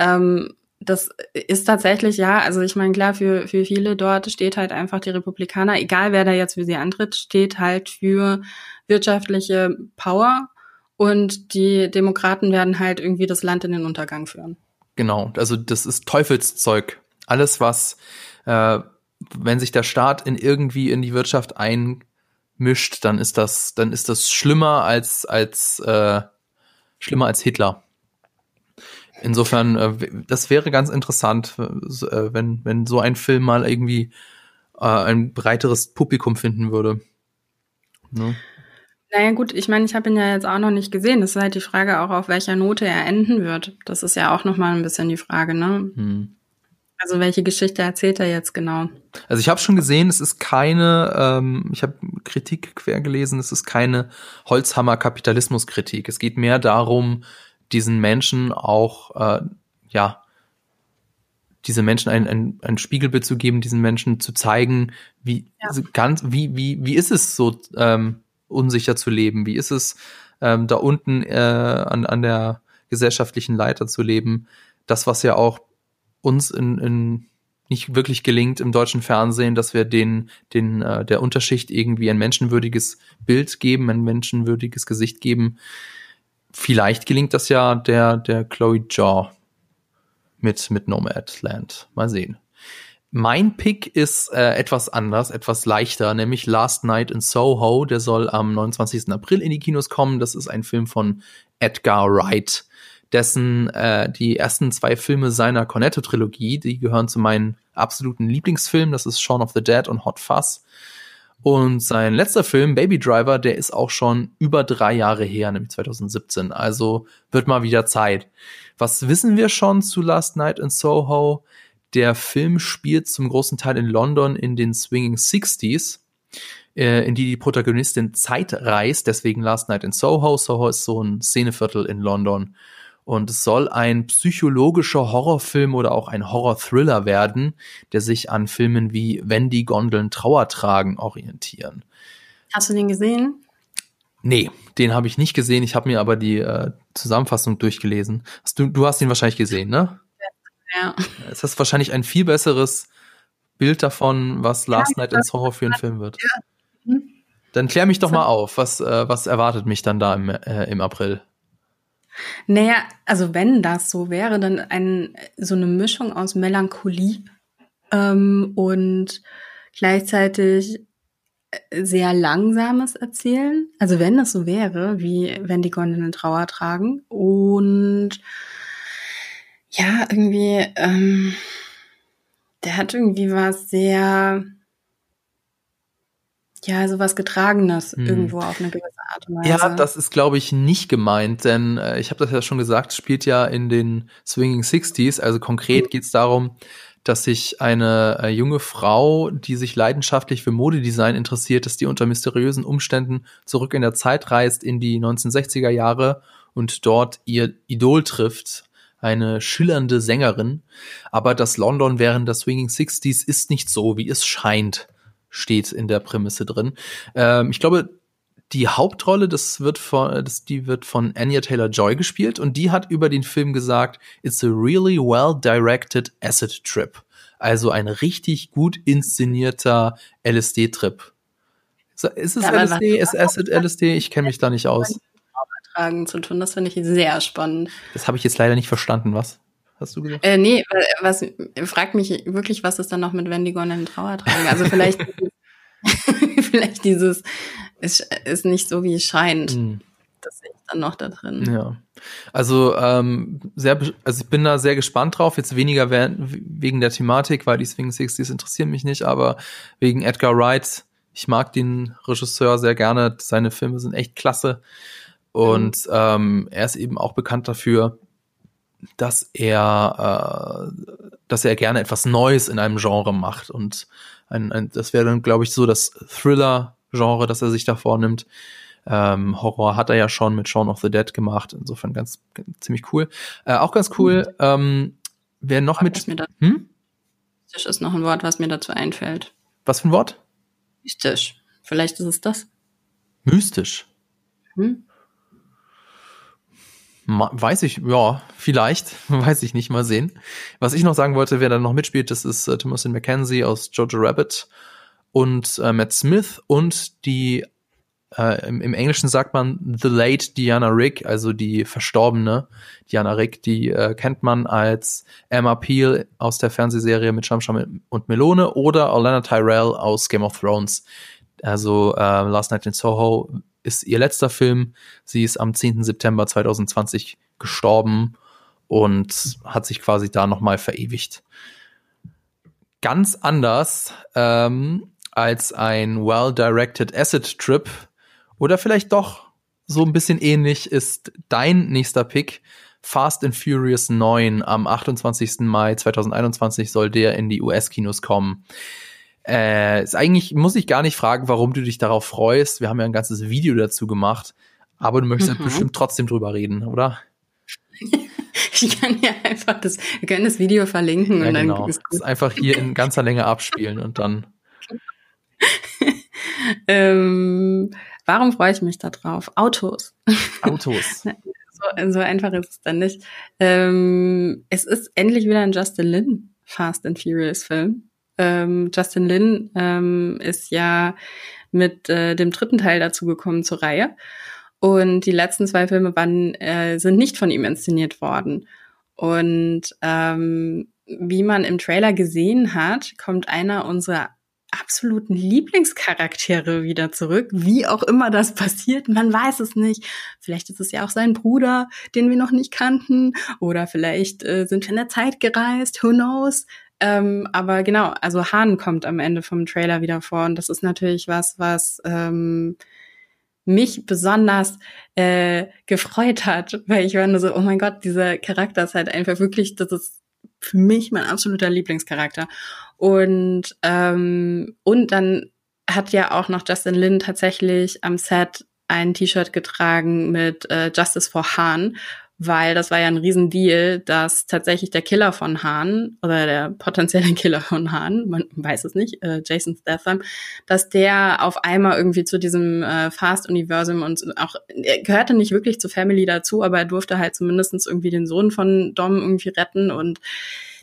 Ähm, das ist tatsächlich ja, also ich meine, klar, für, für viele dort steht halt einfach die Republikaner, egal wer da jetzt für sie antritt, steht halt für wirtschaftliche Power und die Demokraten werden halt irgendwie das Land in den Untergang führen. Genau, also das ist Teufelszeug. Alles, was, äh, wenn sich der Staat in irgendwie in die Wirtschaft einmischt, dann ist das, dann ist das schlimmer als, als, äh, schlimmer als Hitler. Insofern, äh, das wäre ganz interessant, äh, wenn, wenn so ein Film mal irgendwie äh, ein breiteres Publikum finden würde. Ne? Naja gut, ich meine, ich habe ihn ja jetzt auch noch nicht gesehen. Das ist halt die Frage auch, auf welcher Note er enden wird. Das ist ja auch noch mal ein bisschen die Frage, ne? Hm. Also welche Geschichte erzählt er jetzt genau? Also ich habe schon gesehen, es ist keine, ähm, ich habe Kritik quer gelesen, es ist keine Holzhammer-Kapitalismus-Kritik. Es geht mehr darum, diesen Menschen auch, äh, ja, diese Menschen ein, ein, ein Spiegelbild zu geben, diesen Menschen zu zeigen, wie ja. ganz, wie, wie, wie ist es so ähm, unsicher zu leben? Wie ist es ähm, da unten äh, an, an der gesellschaftlichen Leiter zu leben? Das, was ja auch uns in, in nicht wirklich gelingt im deutschen Fernsehen, dass wir den, den äh, der Unterschicht irgendwie ein menschenwürdiges Bild geben, ein menschenwürdiges Gesicht geben vielleicht gelingt das ja der, der Chloe Jaw mit, mit Nomadland. Mal sehen. Mein Pick ist äh, etwas anders, etwas leichter, nämlich Last Night in Soho. Der soll am 29. April in die Kinos kommen. Das ist ein Film von Edgar Wright, dessen äh, die ersten zwei Filme seiner Cornetto-Trilogie, die gehören zu meinen absoluten Lieblingsfilmen. Das ist Shaun of the Dead und Hot Fuzz. Und sein letzter Film, Baby Driver, der ist auch schon über drei Jahre her, nämlich 2017. Also wird mal wieder Zeit. Was wissen wir schon zu Last Night in Soho? Der Film spielt zum großen Teil in London in den Swinging Sixties, äh, in die die Protagonistin Zeit reist. Deswegen Last Night in Soho. Soho ist so ein Szeneviertel in London. Und es soll ein psychologischer Horrorfilm oder auch ein Horror-Thriller werden, der sich an Filmen wie Wenn die Gondeln Trauer tragen orientieren. Hast du den gesehen? Nee, den habe ich nicht gesehen. Ich habe mir aber die äh, Zusammenfassung durchgelesen. Hast du, du hast ihn wahrscheinlich gesehen, ne? Ja. Es ist wahrscheinlich ein viel besseres Bild davon, was Last ja, Night ins Horror für einen Film wird. Ja. Dann klär mich doch mal auf. Was, äh, was erwartet mich dann da im, äh, im April? Naja, also wenn das so wäre, dann ein, so eine Mischung aus Melancholie ähm, und gleichzeitig äh, sehr langsames Erzählen. Also wenn das so wäre, wie wenn die Gondeln Trauer tragen. Und ja, irgendwie, ähm, der hat irgendwie was sehr ja, sowas Getragenes hm. irgendwo auf eine gewisse Art und Weise. Ja, das ist, glaube ich, nicht gemeint, denn äh, ich habe das ja schon gesagt, spielt ja in den Swinging Sixties. Also konkret mhm. geht es darum, dass sich eine äh, junge Frau, die sich leidenschaftlich für Modedesign interessiert, dass die unter mysteriösen Umständen zurück in der Zeit reist in die 1960er Jahre und dort ihr Idol trifft, eine schillernde Sängerin. Aber das London während der Swinging Sixties ist nicht so, wie es scheint steht in der Prämisse drin. Ähm, ich glaube, die Hauptrolle, das wird von, das, die wird von Anya Taylor Joy gespielt und die hat über den Film gesagt, it's a really well directed acid trip. Also ein richtig gut inszenierter LSD-Trip. Ist es ja, LSD? Ist Acid LSD? Ich kenne mich da nicht aus. zu tun, das finde ich sehr spannend. Das habe ich jetzt leider nicht verstanden, was? Hast du gesagt? Äh, nee, was, fragt mich wirklich, was ist dann noch mit Wendigon in Trauer tragen? Also vielleicht, vielleicht dieses, es ist nicht so, wie es scheint. Mhm. Das sehe ich dann noch da drin. Ja. Also, ähm, sehr, also ich bin da sehr gespannt drauf. Jetzt weniger wegen der Thematik, weil die Swing Sixties interessieren mich nicht, aber wegen Edgar Wright. Ich mag den Regisseur sehr gerne. Seine Filme sind echt klasse. Und mhm. ähm, er ist eben auch bekannt dafür, dass er, äh, dass er gerne etwas Neues in einem Genre macht und ein, ein, das wäre dann, glaube ich, so das Thriller-Genre, das er sich da vornimmt. Ähm, Horror hat er ja schon mit Shaun of the Dead gemacht, insofern ganz, ganz ziemlich cool. Äh, auch ganz cool. Mhm. Ähm, wer noch mit? Mir da, hm? Mystisch ist noch ein Wort, was mir dazu einfällt. Was für ein Wort? Mystisch. Vielleicht ist es das. Mystisch. Hm? Weiß ich, ja, vielleicht, weiß ich nicht, mal sehen. Was ich noch sagen wollte, wer da noch mitspielt, das ist äh, Timothy McKenzie aus Jojo Rabbit und äh, Matt Smith und die äh, im, im, Englischen sagt man The Late Diana Rick, also die verstorbene Diana Rick, die äh, kennt man als Emma Peel aus der Fernsehserie mit Schamscham und Melone oder Alana Tyrell aus Game of Thrones. Also äh, Last Night in Soho ist ihr letzter Film. Sie ist am 10. September 2020 gestorben und hat sich quasi da nochmal verewigt. Ganz anders ähm, als ein well-directed Acid Trip oder vielleicht doch so ein bisschen ähnlich ist dein nächster Pick. Fast and Furious 9 am 28. Mai 2021 soll der in die US-Kinos kommen. Äh, ist eigentlich, muss ich gar nicht fragen, warum du dich darauf freust. Wir haben ja ein ganzes Video dazu gemacht. Aber du möchtest mhm. bestimmt trotzdem drüber reden, oder? ich kann ja einfach das, wir können das Video verlinken ja, und dann genau. ist es einfach hier in ganzer Länge abspielen und dann. ähm, Warum freue ich mich da drauf? Autos. Autos. so, so, einfach ist es dann nicht. Ähm, es ist endlich wieder ein Justin Lin Fast and Furious Film. Ähm, Justin Lin ähm, ist ja mit äh, dem dritten Teil dazu gekommen zur Reihe. Und die letzten zwei Filme waren, äh, sind nicht von ihm inszeniert worden. Und ähm, wie man im Trailer gesehen hat, kommt einer unserer absoluten Lieblingscharaktere wieder zurück. Wie auch immer das passiert, man weiß es nicht. Vielleicht ist es ja auch sein Bruder, den wir noch nicht kannten. Oder vielleicht äh, sind wir in der Zeit gereist, who knows. Ähm, aber genau, also Hahn kommt am Ende vom Trailer wieder vor. Und das ist natürlich was, was ähm, mich besonders äh, gefreut hat, weil ich war nur so, oh mein Gott, dieser Charakter ist halt einfach wirklich, das ist für mich mein absoluter Lieblingscharakter. Und, ähm, und dann hat ja auch noch Justin Lin tatsächlich am Set ein T-Shirt getragen mit äh, Justice for Hahn, weil das war ja ein Riesendeal, dass tatsächlich der Killer von Hahn oder der potenzielle Killer von Hahn, man weiß es nicht, äh, Jason Statham, dass der auf einmal irgendwie zu diesem äh, Fast-Universum und auch, er gehörte nicht wirklich zur Family dazu, aber er durfte halt zumindestens irgendwie den Sohn von Dom irgendwie retten und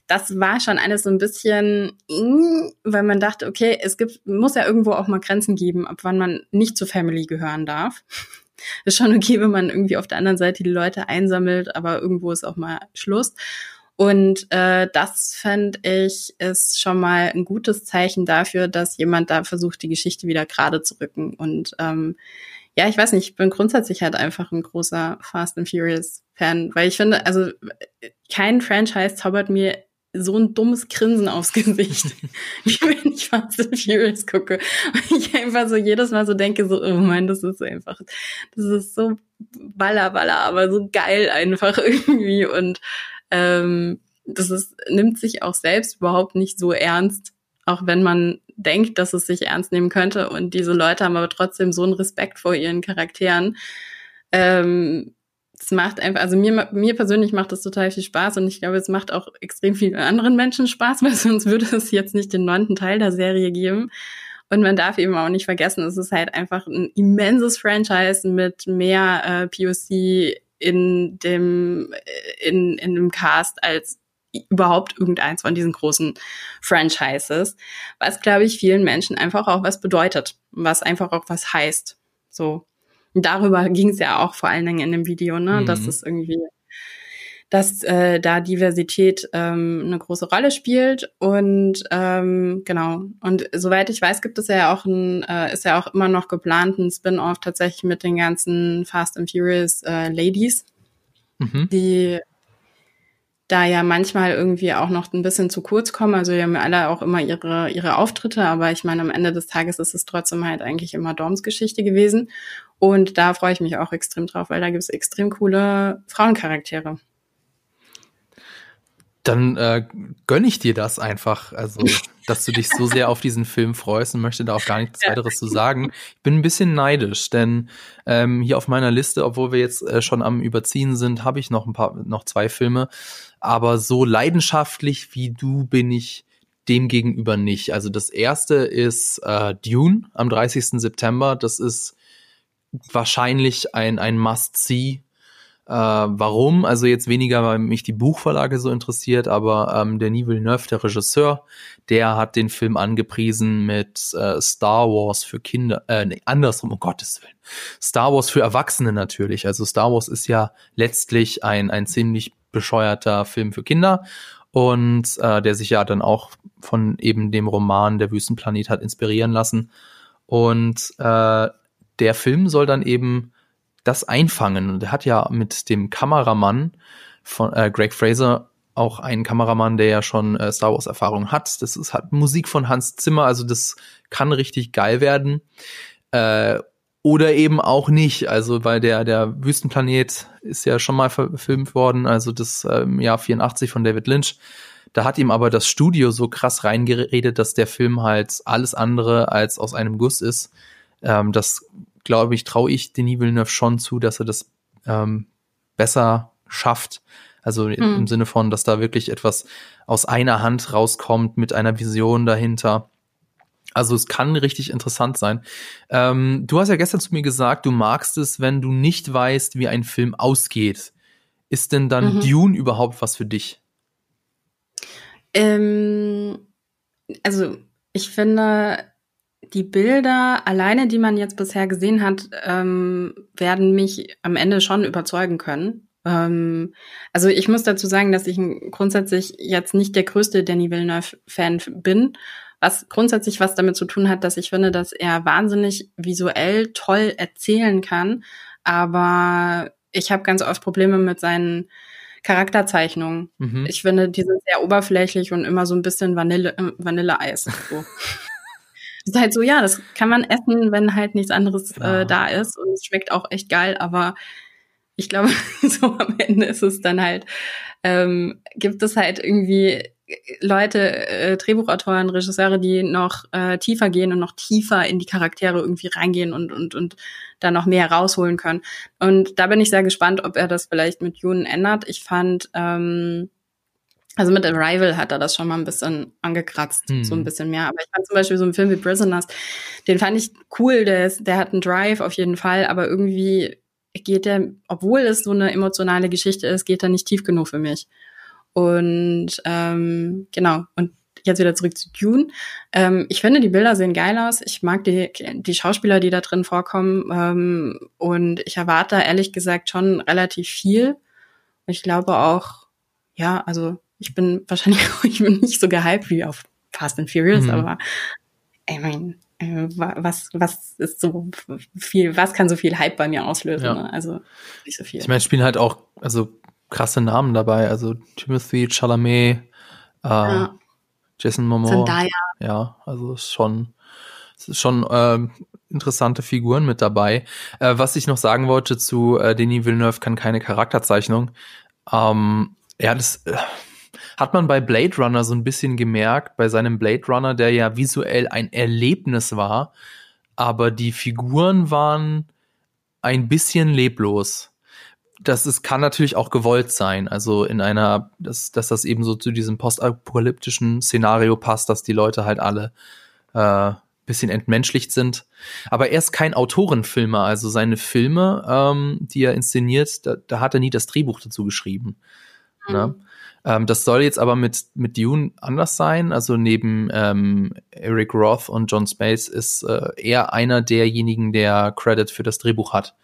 das war schon alles so ein bisschen, weil man dachte, okay, es gibt, muss ja irgendwo auch mal Grenzen geben, ab wann man nicht zur Family gehören darf ist schon okay, wenn man irgendwie auf der anderen Seite die Leute einsammelt, aber irgendwo ist auch mal Schluss. Und äh, das fand ich ist schon mal ein gutes Zeichen dafür, dass jemand da versucht, die Geschichte wieder gerade zu rücken. Und ähm, ja, ich weiß nicht, ich bin grundsätzlich halt einfach ein großer Fast and Furious Fan, weil ich finde, also kein Franchise zaubert mir so ein dummes Grinsen aufs Gesicht, wie wenn ich Fast and Furious gucke. Und ich einfach so jedes Mal so denke, so, oh mein, das ist einfach, das ist so baller, baller, aber so geil einfach irgendwie. Und ähm, das ist, nimmt sich auch selbst überhaupt nicht so ernst, auch wenn man denkt, dass es sich ernst nehmen könnte. Und diese Leute haben aber trotzdem so einen Respekt vor ihren Charakteren. Ähm, es macht einfach, also mir, mir persönlich macht das total viel Spaß und ich glaube, es macht auch extrem vielen anderen Menschen Spaß, weil sonst würde es jetzt nicht den neunten Teil der Serie geben. Und man darf eben auch nicht vergessen, es ist halt einfach ein immenses Franchise mit mehr äh, POC in dem, äh, in, in dem Cast als überhaupt irgendeins von diesen großen Franchises, was, glaube ich, vielen Menschen einfach auch was bedeutet, was einfach auch was heißt. So darüber ging es ja auch vor allen Dingen in dem Video, ne? Mhm. Dass es irgendwie, dass äh, da Diversität ähm, eine große Rolle spielt. Und ähm, genau, und soweit ich weiß, gibt es ja auch ein, äh, ist ja auch immer noch geplant, ein Spin-off tatsächlich mit den ganzen Fast and Furious äh, Ladies, mhm. die da ja manchmal irgendwie auch noch ein bisschen zu kurz kommen. Also die haben ja alle auch immer ihre, ihre Auftritte, aber ich meine, am Ende des Tages ist es trotzdem halt eigentlich immer Dorms Geschichte gewesen. Und da freue ich mich auch extrem drauf, weil da gibt es extrem coole Frauencharaktere dann äh, gönne ich dir das einfach, also dass du dich so sehr auf diesen Film freust und möchte da auch gar nichts weiteres zu sagen. Ich bin ein bisschen neidisch, denn ähm, hier auf meiner Liste, obwohl wir jetzt äh, schon am Überziehen sind, habe ich noch ein paar, noch zwei Filme, aber so leidenschaftlich wie du bin ich dem gegenüber nicht. Also das erste ist äh, Dune am 30. September. Das ist wahrscheinlich ein, ein Must-See Äh, warum? Also jetzt weniger, weil mich die Buchverlage so interessiert, aber ähm, Denis Villeneuve, der Regisseur, der hat den Film angepriesen mit äh, Star Wars für Kinder, äh, nee, andersrum, um Gottes Willen. Star Wars für Erwachsene natürlich. Also Star Wars ist ja letztlich ein, ein ziemlich bescheuerter Film für Kinder und äh, der sich ja dann auch von eben dem Roman Der Wüstenplanet hat inspirieren lassen. Und äh, der Film soll dann eben das einfangen. Und er hat ja mit dem Kameramann von äh, Greg Fraser auch einen Kameramann, der ja schon äh, Star Wars Erfahrung hat. Das ist hat Musik von Hans Zimmer, also das kann richtig geil werden. Äh, oder eben auch nicht, also weil der der Wüstenplanet ist ja schon mal verfilmt worden, also das äh, Jahr 84 von David Lynch. Da hat ihm aber das Studio so krass reingeredet, dass der Film halt alles andere als aus einem Guss ist. Ähm, das glaube ich, traue ich Denis Villeneuve schon zu, dass er das ähm, besser schafft. Also mhm. im Sinne von, dass da wirklich etwas aus einer Hand rauskommt mit einer Vision dahinter. Also es kann richtig interessant sein. Ähm, du hast ja gestern zu mir gesagt, du magst es, wenn du nicht weißt, wie ein Film ausgeht. Ist denn dann mhm. Dune überhaupt was für dich? Ähm, also ich finde, die Bilder alleine, die man jetzt bisher gesehen hat, ähm, werden mich am Ende schon überzeugen können. Ähm, also ich muss dazu sagen, dass ich grundsätzlich jetzt nicht der größte Danny Villeneuve-Fan bin, was grundsätzlich was damit zu tun hat, dass ich finde, dass er wahnsinnig visuell toll erzählen kann, aber ich habe ganz oft Probleme mit seinen Charakterzeichnungen. Mhm. Ich finde, die sind sehr oberflächlich und immer so ein bisschen Vanille, äh, Vanilleeis. So. ist halt so, ja, das kann man essen, wenn halt nichts anderes äh, da ist und es schmeckt auch echt geil, aber ich glaube, so am Ende ist es dann halt, ähm, gibt es halt irgendwie Leute, äh, Drehbuchautoren, Regisseure, die noch äh, tiefer gehen und noch tiefer in die Charaktere irgendwie reingehen und, und, und da noch mehr rausholen können. Und da bin ich sehr gespannt, ob er das vielleicht mit June ändert. Ich fand, ähm, also mit Arrival hat er das schon mal ein bisschen angekratzt, hm. so ein bisschen mehr. Aber ich fand zum Beispiel so einen Film wie Prisoners, den fand ich cool, der, ist, der hat einen Drive auf jeden Fall, aber irgendwie geht der, obwohl es so eine emotionale Geschichte ist, geht er nicht tief genug für mich. Und ähm, genau, und jetzt wieder zurück zu Dune. Ähm, ich finde, die Bilder sehen geil aus. Ich mag die, die Schauspieler, die da drin vorkommen. Ähm, und ich erwarte ehrlich gesagt schon relativ viel. Ich glaube auch, ja, also ich bin wahrscheinlich ich bin nicht so gehypt wie auf Fast and Furious, mhm. aber ich meine, äh, was, was ist so viel, was kann so viel Hype bei mir auslösen? Ja. Ne? Also nicht so viel. Ich meine, spielen halt auch also krasse Namen dabei, also Timothy Chalamet, äh, ja. Jason Momoa. Zendaya. Ja, also schon, schon äh, interessante Figuren mit dabei. Äh, was ich noch sagen wollte zu äh, Denis Villeneuve kann keine Charakterzeichnung. Ähm, ja, das hat man bei Blade Runner so ein bisschen gemerkt, bei seinem Blade Runner, der ja visuell ein Erlebnis war, aber die Figuren waren ein bisschen leblos. Das ist, kann natürlich auch gewollt sein, also in einer, dass, dass das eben so zu diesem postapokalyptischen Szenario passt, dass die Leute halt alle äh, bisschen entmenschlicht sind. Aber er ist kein Autorenfilmer, also seine Filme, ähm, die er inszeniert, da, da hat er nie das Drehbuch dazu geschrieben. Ne? Ähm, das soll jetzt aber mit, mit Dune anders sein. Also neben ähm, Eric Roth und John Space ist äh, er einer derjenigen, der Credit für das Drehbuch hat.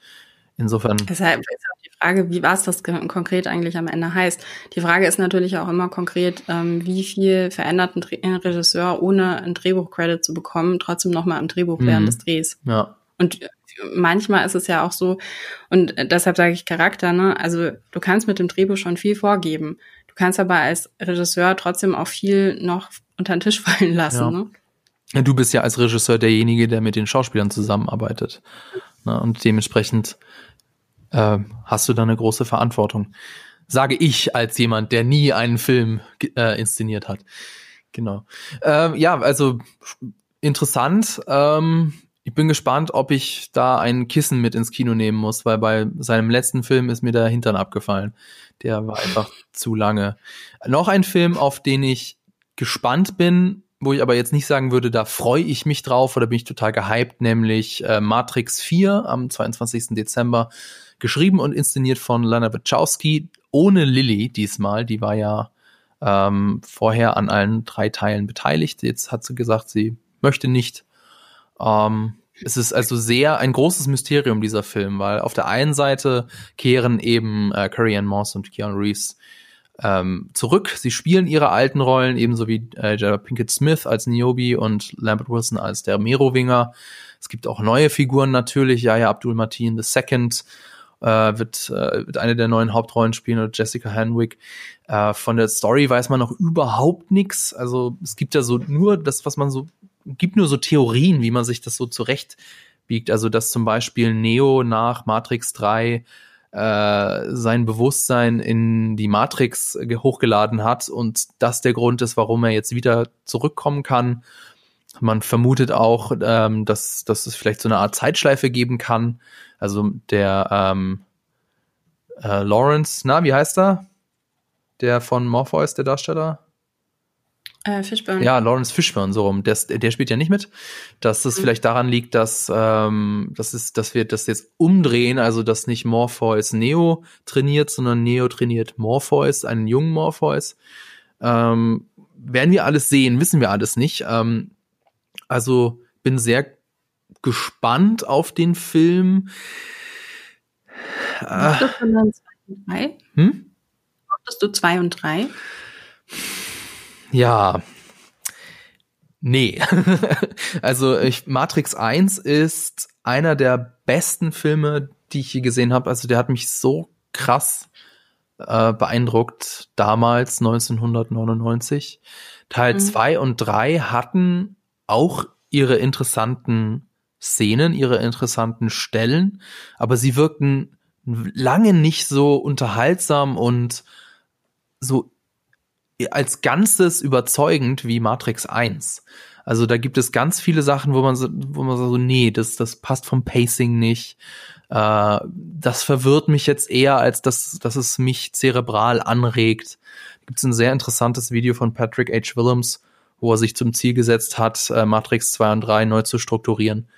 Insofern. Deshalb ist auch die Frage, wie was das konkret eigentlich am Ende heißt. Die Frage ist natürlich auch immer konkret, ähm, wie viel verändert ein, Regisseur, ohne ein Drehbuch-Credit zu bekommen, trotzdem nochmal ein Drehbuch mhm. während des Drehs. Ja. Und manchmal ist es ja auch so, und deshalb sage ich Charakter, ne? Also du kannst mit dem Drehbuch schon viel vorgeben. Du kannst aber als Regisseur trotzdem auch viel noch unter den Tisch fallen lassen. Ja. Ne? Du bist ja als Regisseur derjenige, der mit den Schauspielern zusammenarbeitet. Ne? Und dementsprechend äh, hast du da eine große Verantwortung. Sage ich als jemand, der nie einen Film äh, inszeniert hat. Genau. Ähm, ja, also interessant. Ähm, ich bin gespannt, ob ich da ein Kissen mit ins Kino nehmen muss, weil bei seinem letzten Film ist mir der Hintern abgefallen. Der war einfach zu lange. Noch ein Film, auf den ich gespannt bin, wo ich aber jetzt nicht sagen würde, da freue ich mich drauf oder bin ich total gehypt, nämlich äh, Matrix 4 am 22. Dezember, geschrieben und inszeniert von Lana Wachowski, ohne Lilly diesmal, die war ja ähm, vorher an allen drei Teilen beteiligt. Jetzt hat sie gesagt, sie möchte nicht. Ähm, es ist also sehr ein großes Mysterium, dieser Film, weil auf der einen Seite kehren eben äh, Carrie Ann Moss und Keanu Reeves ähm, zurück. Sie spielen ihre alten Rollen, ebenso wie äh, Jada Pinkett Smith als Niobe und Lambert Wilson als der Merowinger. Es gibt auch neue Figuren natürlich. Yahya Abdul Martin II äh, wird, äh, wird eine der neuen Hauptrollen spielen oder Jessica Henwick. Äh, von der Story weiß man noch überhaupt nichts. Also es gibt ja so nur das, was man so gibt nur so Theorien, wie man sich das so zurecht biegt. Also dass zum Beispiel Neo nach Matrix 3 äh, sein Bewusstsein in die Matrix hochgeladen hat und das der Grund ist, warum er jetzt wieder zurückkommen kann. Man vermutet auch, ähm, dass, dass es vielleicht so eine Art Zeitschleife geben kann. Also der ähm, äh, Lawrence, na, wie heißt er? Der von Morpheus, der Darsteller? Äh, Fishburne. Ja, Lawrence Fishburne, so rum. Der, der spielt ja nicht mit. Dass es mhm. vielleicht daran liegt, dass, ähm, dass, es, dass wir das jetzt umdrehen, also dass nicht Morpheus Neo trainiert, sondern Neo trainiert Morpheus, einen jungen Morpheus. Ähm, werden wir alles sehen, wissen wir alles nicht. Ähm, also bin sehr gespannt auf den Film. Mochtest du zwei und drei? Hm? Du zwei und drei? Ja. Nee. also ich, Matrix 1 ist einer der besten Filme, die ich je gesehen habe. Also der hat mich so krass äh, beeindruckt damals 1999. Teil 2 mhm. und 3 hatten auch ihre interessanten Szenen, ihre interessanten Stellen, aber sie wirkten lange nicht so unterhaltsam und so als Ganzes überzeugend wie Matrix 1. Also da gibt es ganz viele Sachen, wo man so, wo man so, nee, das, das passt vom Pacing nicht. Äh, das verwirrt mich jetzt eher, als dass, dass es mich zerebral anregt. Da gibt es ein sehr interessantes Video von Patrick H. Willems, wo er sich zum Ziel gesetzt hat, äh, Matrix 2 und 3 neu zu strukturieren.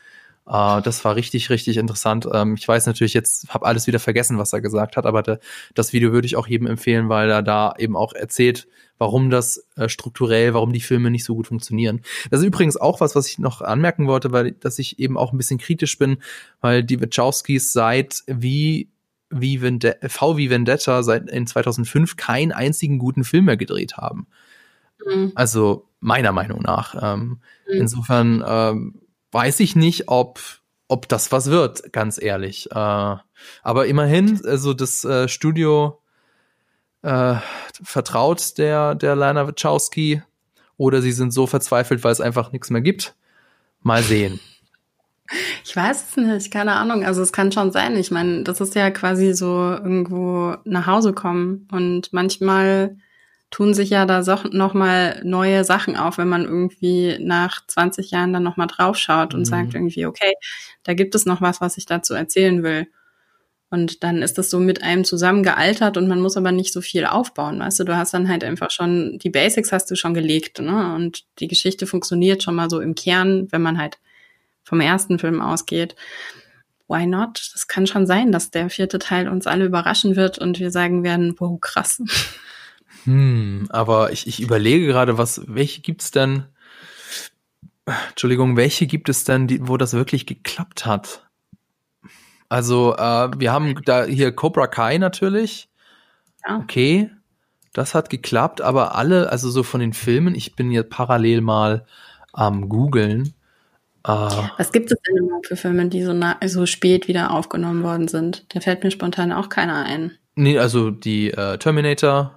Uh, das war richtig, richtig interessant. Ähm, ich weiß natürlich jetzt, habe alles wieder vergessen, was er gesagt hat, aber de, das Video würde ich auch jedem empfehlen, weil er da eben auch erzählt, warum das äh, strukturell, warum die Filme nicht so gut funktionieren. Das ist übrigens auch was, was ich noch anmerken wollte, weil dass ich eben auch ein bisschen kritisch bin, weil die Wachowskis seit wie wie Vendetta, V wie Vendetta seit in 2005 keinen einzigen guten Film mehr gedreht haben. Mhm. Also meiner Meinung nach. Ähm, mhm. Insofern ähm, weiß ich nicht, ob ob das was wird, ganz ehrlich. Äh, aber immerhin, also das äh, Studio äh, vertraut der der Lana Wachowski oder sie sind so verzweifelt, weil es einfach nichts mehr gibt. Mal sehen. Ich weiß es nicht, keine Ahnung. Also es kann schon sein. Ich meine, das ist ja quasi so irgendwo nach Hause kommen und manchmal tun sich ja da so, noch mal neue Sachen auf, wenn man irgendwie nach 20 Jahren dann noch mal draufschaut und mhm. sagt irgendwie, okay, da gibt es noch was, was ich dazu erzählen will. Und dann ist das so mit einem zusammen gealtert und man muss aber nicht so viel aufbauen, weißt du? Du hast dann halt einfach schon, die Basics hast du schon gelegt, ne? Und die Geschichte funktioniert schon mal so im Kern, wenn man halt vom ersten Film ausgeht. Why not? Das kann schon sein, dass der vierte Teil uns alle überraschen wird und wir sagen werden, wow, krass. Hm, aber ich, ich überlege gerade, was, welche gibt's denn? Entschuldigung, welche gibt es denn, die, wo das wirklich geklappt hat? Also, äh, wir haben da hier Cobra Kai natürlich. Ja. Okay, das hat geklappt, aber alle, also so von den Filmen, ich bin jetzt parallel mal am googeln. Äh, Was gibt es denn überhaupt für Filme, die so, so spät wieder aufgenommen worden sind? Da fällt mir spontan auch keiner ein. Nee, also die äh, Terminator,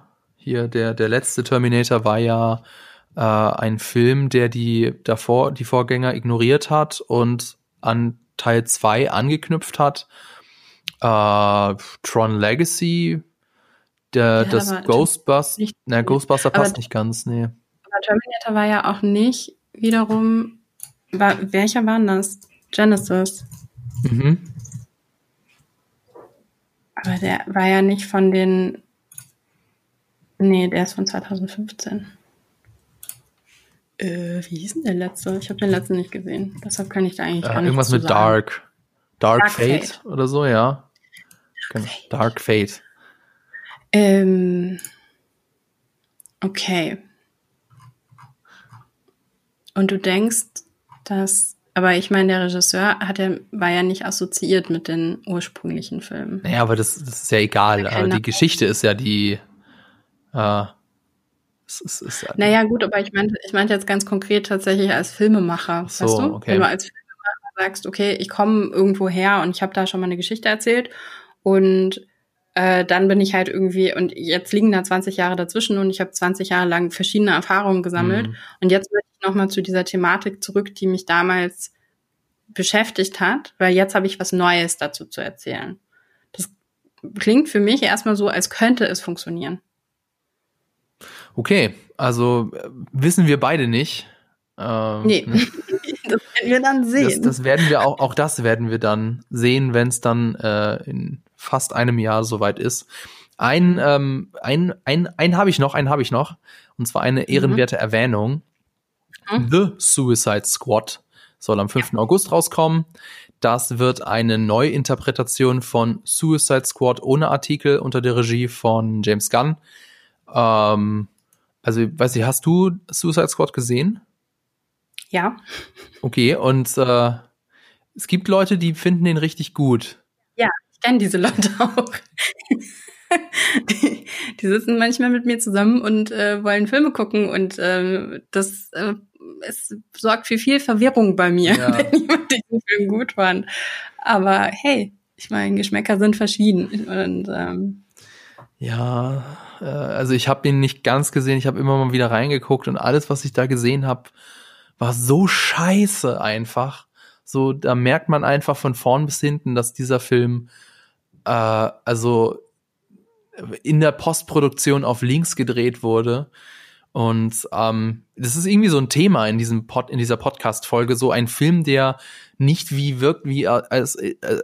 hier, der, der letzte Terminator war ja äh, ein Film, der die davor, die Vorgänger ignoriert hat und an Teil 2 angeknüpft hat. Äh, Tron Legacy, der, ja, das Ghostbuster, na, Ghostbuster passt nicht ganz, nee. Aber Terminator war ja auch nicht wiederum, war, welcher war das? Genesis. Mhm. Aber der war ja nicht von den Nee, der ist von 2015. Äh, wie hieß denn der letzte? Ich habe den letzten nicht gesehen. Deshalb kann ich da eigentlich äh, gar nicht Irgendwas mit sagen. Dark. Dark, Dark Fate, Fate, oder so, ja. Dark Fate. Dark Fate. Ähm, okay. Und du denkst, dass, aber ich meine, der Regisseur hat ja, war ja nicht assoziiert mit den ursprünglichen Filmen. Naja, aber das, das ist ja egal. Die Geschichte ist ja die, äh, es, es, es, naja, gut, aber ich meinte, ich meinte jetzt ganz konkret tatsächlich als Filmemacher, so, weißt du? Okay. Wenn du als Filmemacher sagst, okay, ich komme irgendwo her und ich habe da schon mal eine Geschichte erzählt und äh, dann bin ich halt irgendwie, und jetzt liegen da 20 Jahre dazwischen und ich habe 20 Jahre lang verschiedene Erfahrungen gesammelt. Mhm. Und jetzt möchte ich nochmal zu dieser Thematik zurück, die mich damals beschäftigt hat, weil jetzt habe ich was Neues dazu zu erzählen. Das klingt für mich erstmal so, als könnte es funktionieren. Okay, also äh, wissen wir beide nicht. Ähm, nee, ne? das werden wir dann sehen. Das, das, werden wir auch, auch das werden wir dann sehen, wenn es dann äh, in fast einem Jahr soweit ist. Ein, ähm, ein, ein, ein habe ich noch, einen habe ich noch. Und zwar eine mhm. ehrenwerte mhm. Erwähnung. Mhm. The Suicide Squad soll am 5. Ja. August rauskommen. Das wird eine Neuinterpretation von Suicide Squad ohne Artikel unter der Regie von James Gunn. Ähm, also, weiß ich, hast du Suicide Squad gesehen? Ja. Okay, und äh, es gibt Leute, die finden den richtig gut. Ja, ich kenne diese Leute auch. die, die, sitzen manchmal mit mir zusammen und äh, wollen Filme gucken und äh, das äh, es sorgt für viel Verwirrung bei mir, ja. wenn jemand diesen Film gut fand. Aber hey, ich meine, Geschmäcker sind verschieden und ähm, ja, äh, also ich habe ihn nicht ganz gesehen, ich habe immer mal wieder reingeguckt und alles, was ich da gesehen habe, war so scheiße einfach. So, da merkt man einfach von vorn bis hinten, dass dieser Film äh, also in der Postproduktion auf links gedreht wurde. Und ähm, das ist irgendwie so ein Thema in diesem Pod, in dieser Podcast-Folge, so ein Film, der nicht wie wirkt, wie als,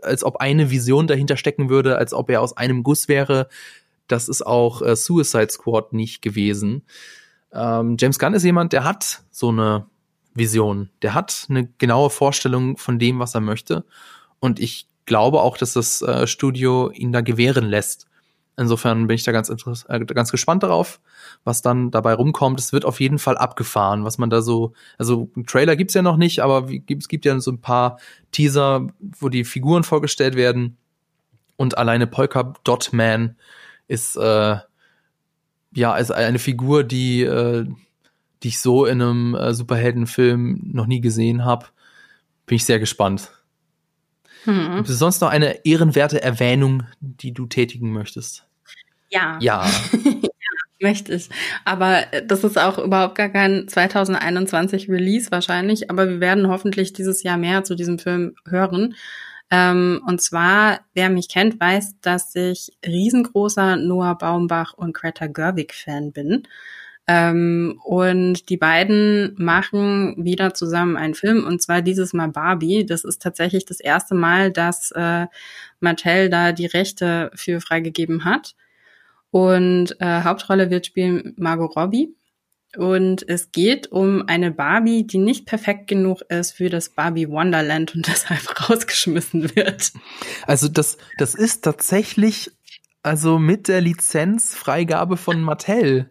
als ob eine Vision dahinter stecken würde, als ob er aus einem Guss wäre. Das ist auch äh, Suicide Squad nicht gewesen. Ähm, James Gunn ist jemand, der hat so eine Vision. Der hat eine genaue Vorstellung von dem, was er möchte. Und ich glaube auch, dass das äh, Studio ihn da gewähren lässt. Insofern bin ich da ganz, äh, ganz gespannt darauf, was dann dabei rumkommt. Es wird auf jeden Fall abgefahren, was man da so, also einen Trailer gibt's ja noch nicht, aber es gibt ja so ein paar Teaser, wo die Figuren vorgestellt werden. Und alleine Polka Dot Man ist äh, ja ist eine Figur, die äh, die ich so in einem äh, Superheldenfilm noch nie gesehen habe. Bin ich sehr gespannt. Hm. Gibt es sonst noch eine ehrenwerte Erwähnung, die du tätigen möchtest? Ja. Ja. ja, möchte ich. Aber äh, das ist auch überhaupt gar kein 2021 Release wahrscheinlich, aber wir werden hoffentlich dieses Jahr mehr zu diesem Film hören. Ähm, und zwar, wer mich kennt, weiß, dass ich riesengroßer Noah Baumbach und Greta Gerwig Fan bin. Ähm, und die beiden machen wieder zusammen einen Film und zwar dieses Mal Barbie. Das ist tatsächlich das erste Mal, dass äh, Mattel da die Rechte für freigegeben hat. Und äh, Hauptrolle wird spielen Margot Robbie. Und es geht um eine Barbie, die nicht perfekt genug ist für das Barbie Wonderland und deshalb rausgeschmissen wird. Also das, das ist tatsächlich also mit der Lizenzfreigabe von Mattel.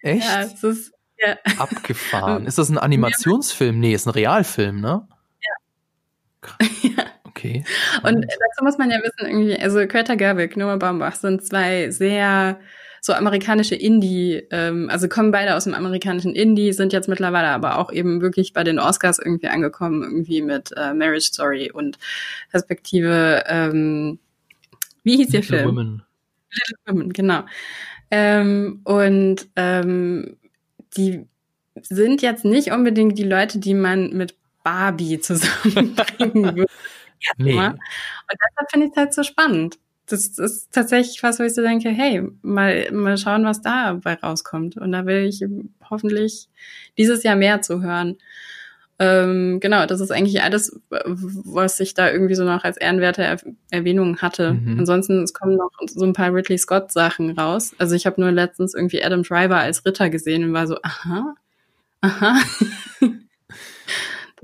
Echt? Ja, es ist ja. abgefahren. ist das ein Animationsfilm? Nee, ist ein Realfilm, ne? Ja. ja. Okay. Und dazu muss man ja wissen, irgendwie, also Greta Gerwig, Noah Baumbach sind zwei sehr so amerikanische Indie, ähm, also kommen beide aus dem amerikanischen Indie, sind jetzt mittlerweile aber auch eben wirklich bei den Oscars irgendwie angekommen, irgendwie mit äh, Marriage Story und Perspektive, ähm, wie hieß Little ihr Film? Women. Little Women, genau. Ähm, und ähm, die sind jetzt nicht unbedingt die Leute, die man mit Barbie zusammenbringen würde. nee. Und deshalb finde ich es halt so spannend. Das, ist tatsächlich was, wo ich so denke, hey, mal, mal schauen, was dabei rauskommt. Und da will ich hoffentlich dieses Jahr mehr zu hören. Ähm, genau, das ist eigentlich alles, was ich da irgendwie so noch als ehrenwerte er Erwähnung hatte. Mhm. Ansonsten, es kommen noch so ein paar Ridley Scott Sachen raus. Also ich habe nur letztens irgendwie Adam Driver als Ritter gesehen und war so, aha, Aha.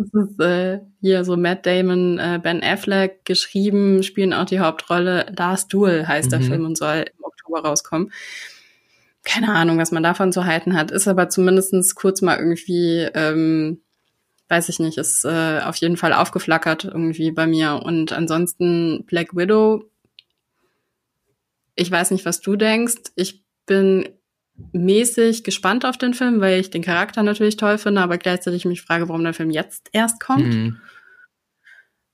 Das ist äh, hier so Matt Damon, äh, Ben Affleck geschrieben, spielen auch die Hauptrolle. Last Duel heißt mhm. der Film und soll im Oktober rauskommen. Keine Ahnung, was man davon zu halten hat, ist aber zumindestens kurz mal irgendwie, ähm, weiß ich nicht, ist äh, auf jeden Fall aufgeflackert irgendwie bei mir. Und ansonsten Black Widow, ich weiß nicht, was du denkst. Ich bin mäßig gespannt auf den Film, weil ich den Charakter natürlich toll finde, aber gleichzeitig mich frage, warum der Film jetzt erst kommt. Mhm.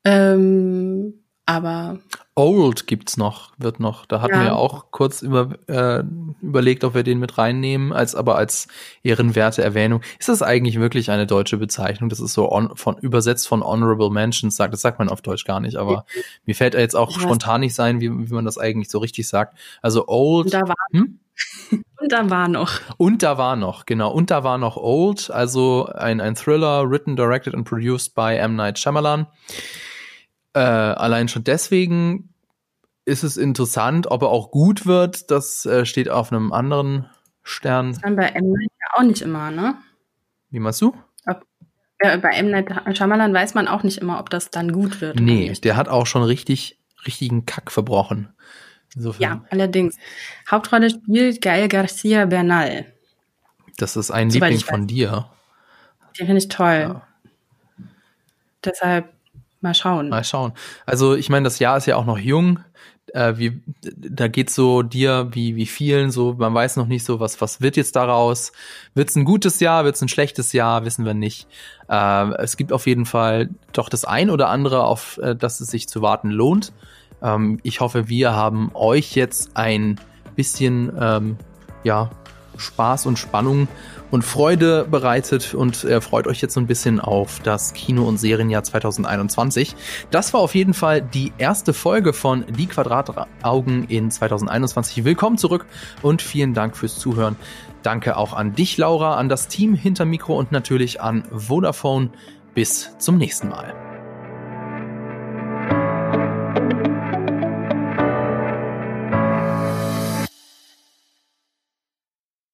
Ähm, aber Old gibt's noch, wird noch. Da hatten ja. wir auch kurz über, äh, überlegt, ob wir den mit reinnehmen, als aber als ehrenwerte Erwähnung. Ist das eigentlich wirklich eine deutsche Bezeichnung? Das ist so on, von übersetzt von Honorable Mentions sagt. Das sagt man auf Deutsch gar nicht, aber mir fällt er jetzt auch spontan nicht sein, wie, wie man das eigentlich so richtig sagt. Also Old. Da war hm? Und da war noch. Und da war noch, genau. Und da war noch Old, also ein, ein Thriller, written, directed and produced by M. Night Shyamalan. Äh, allein schon deswegen ist es interessant, ob er auch gut wird. Das äh, steht auf einem anderen Stern. Das bei M. Night ja auch nicht immer, ne? Wie meinst du? Ob, äh, bei M. Night Shyamalan weiß man auch nicht immer, ob das dann gut wird. Nee, der hat auch schon richtig, richtigen Kack verbrochen. Insofern. Ja, allerdings. Hauptrolle spielt Gael Garcia Bernal. Das ist ein Soweit Liebling von dir. Den finde ich toll. Ja. Deshalb mal schauen. Mal schauen. Also ich meine, das Jahr ist ja auch noch jung. Äh, wie, da geht so dir wie, wie vielen so, man weiß noch nicht so, was, was wird jetzt daraus? Wird es ein gutes Jahr, wird es ein schlechtes Jahr, wissen wir nicht. Äh, es gibt auf jeden Fall doch das ein oder andere, auf äh, das es sich zu warten lohnt. Ähm, ich hoffe, wir haben euch jetzt ein bisschen ähm, ja, Spaß und Spannung und Freude bereitet und äh, freut euch jetzt so ein bisschen auf das Kino- und Serienjahr 2021. Das war auf jeden Fall die erste Folge von Die Quadrataugen in 2021. Willkommen zurück und vielen Dank fürs Zuhören. Danke auch an dich, Laura, an das Team hinter Mikro und natürlich an Vodafone. Bis zum nächsten Mal.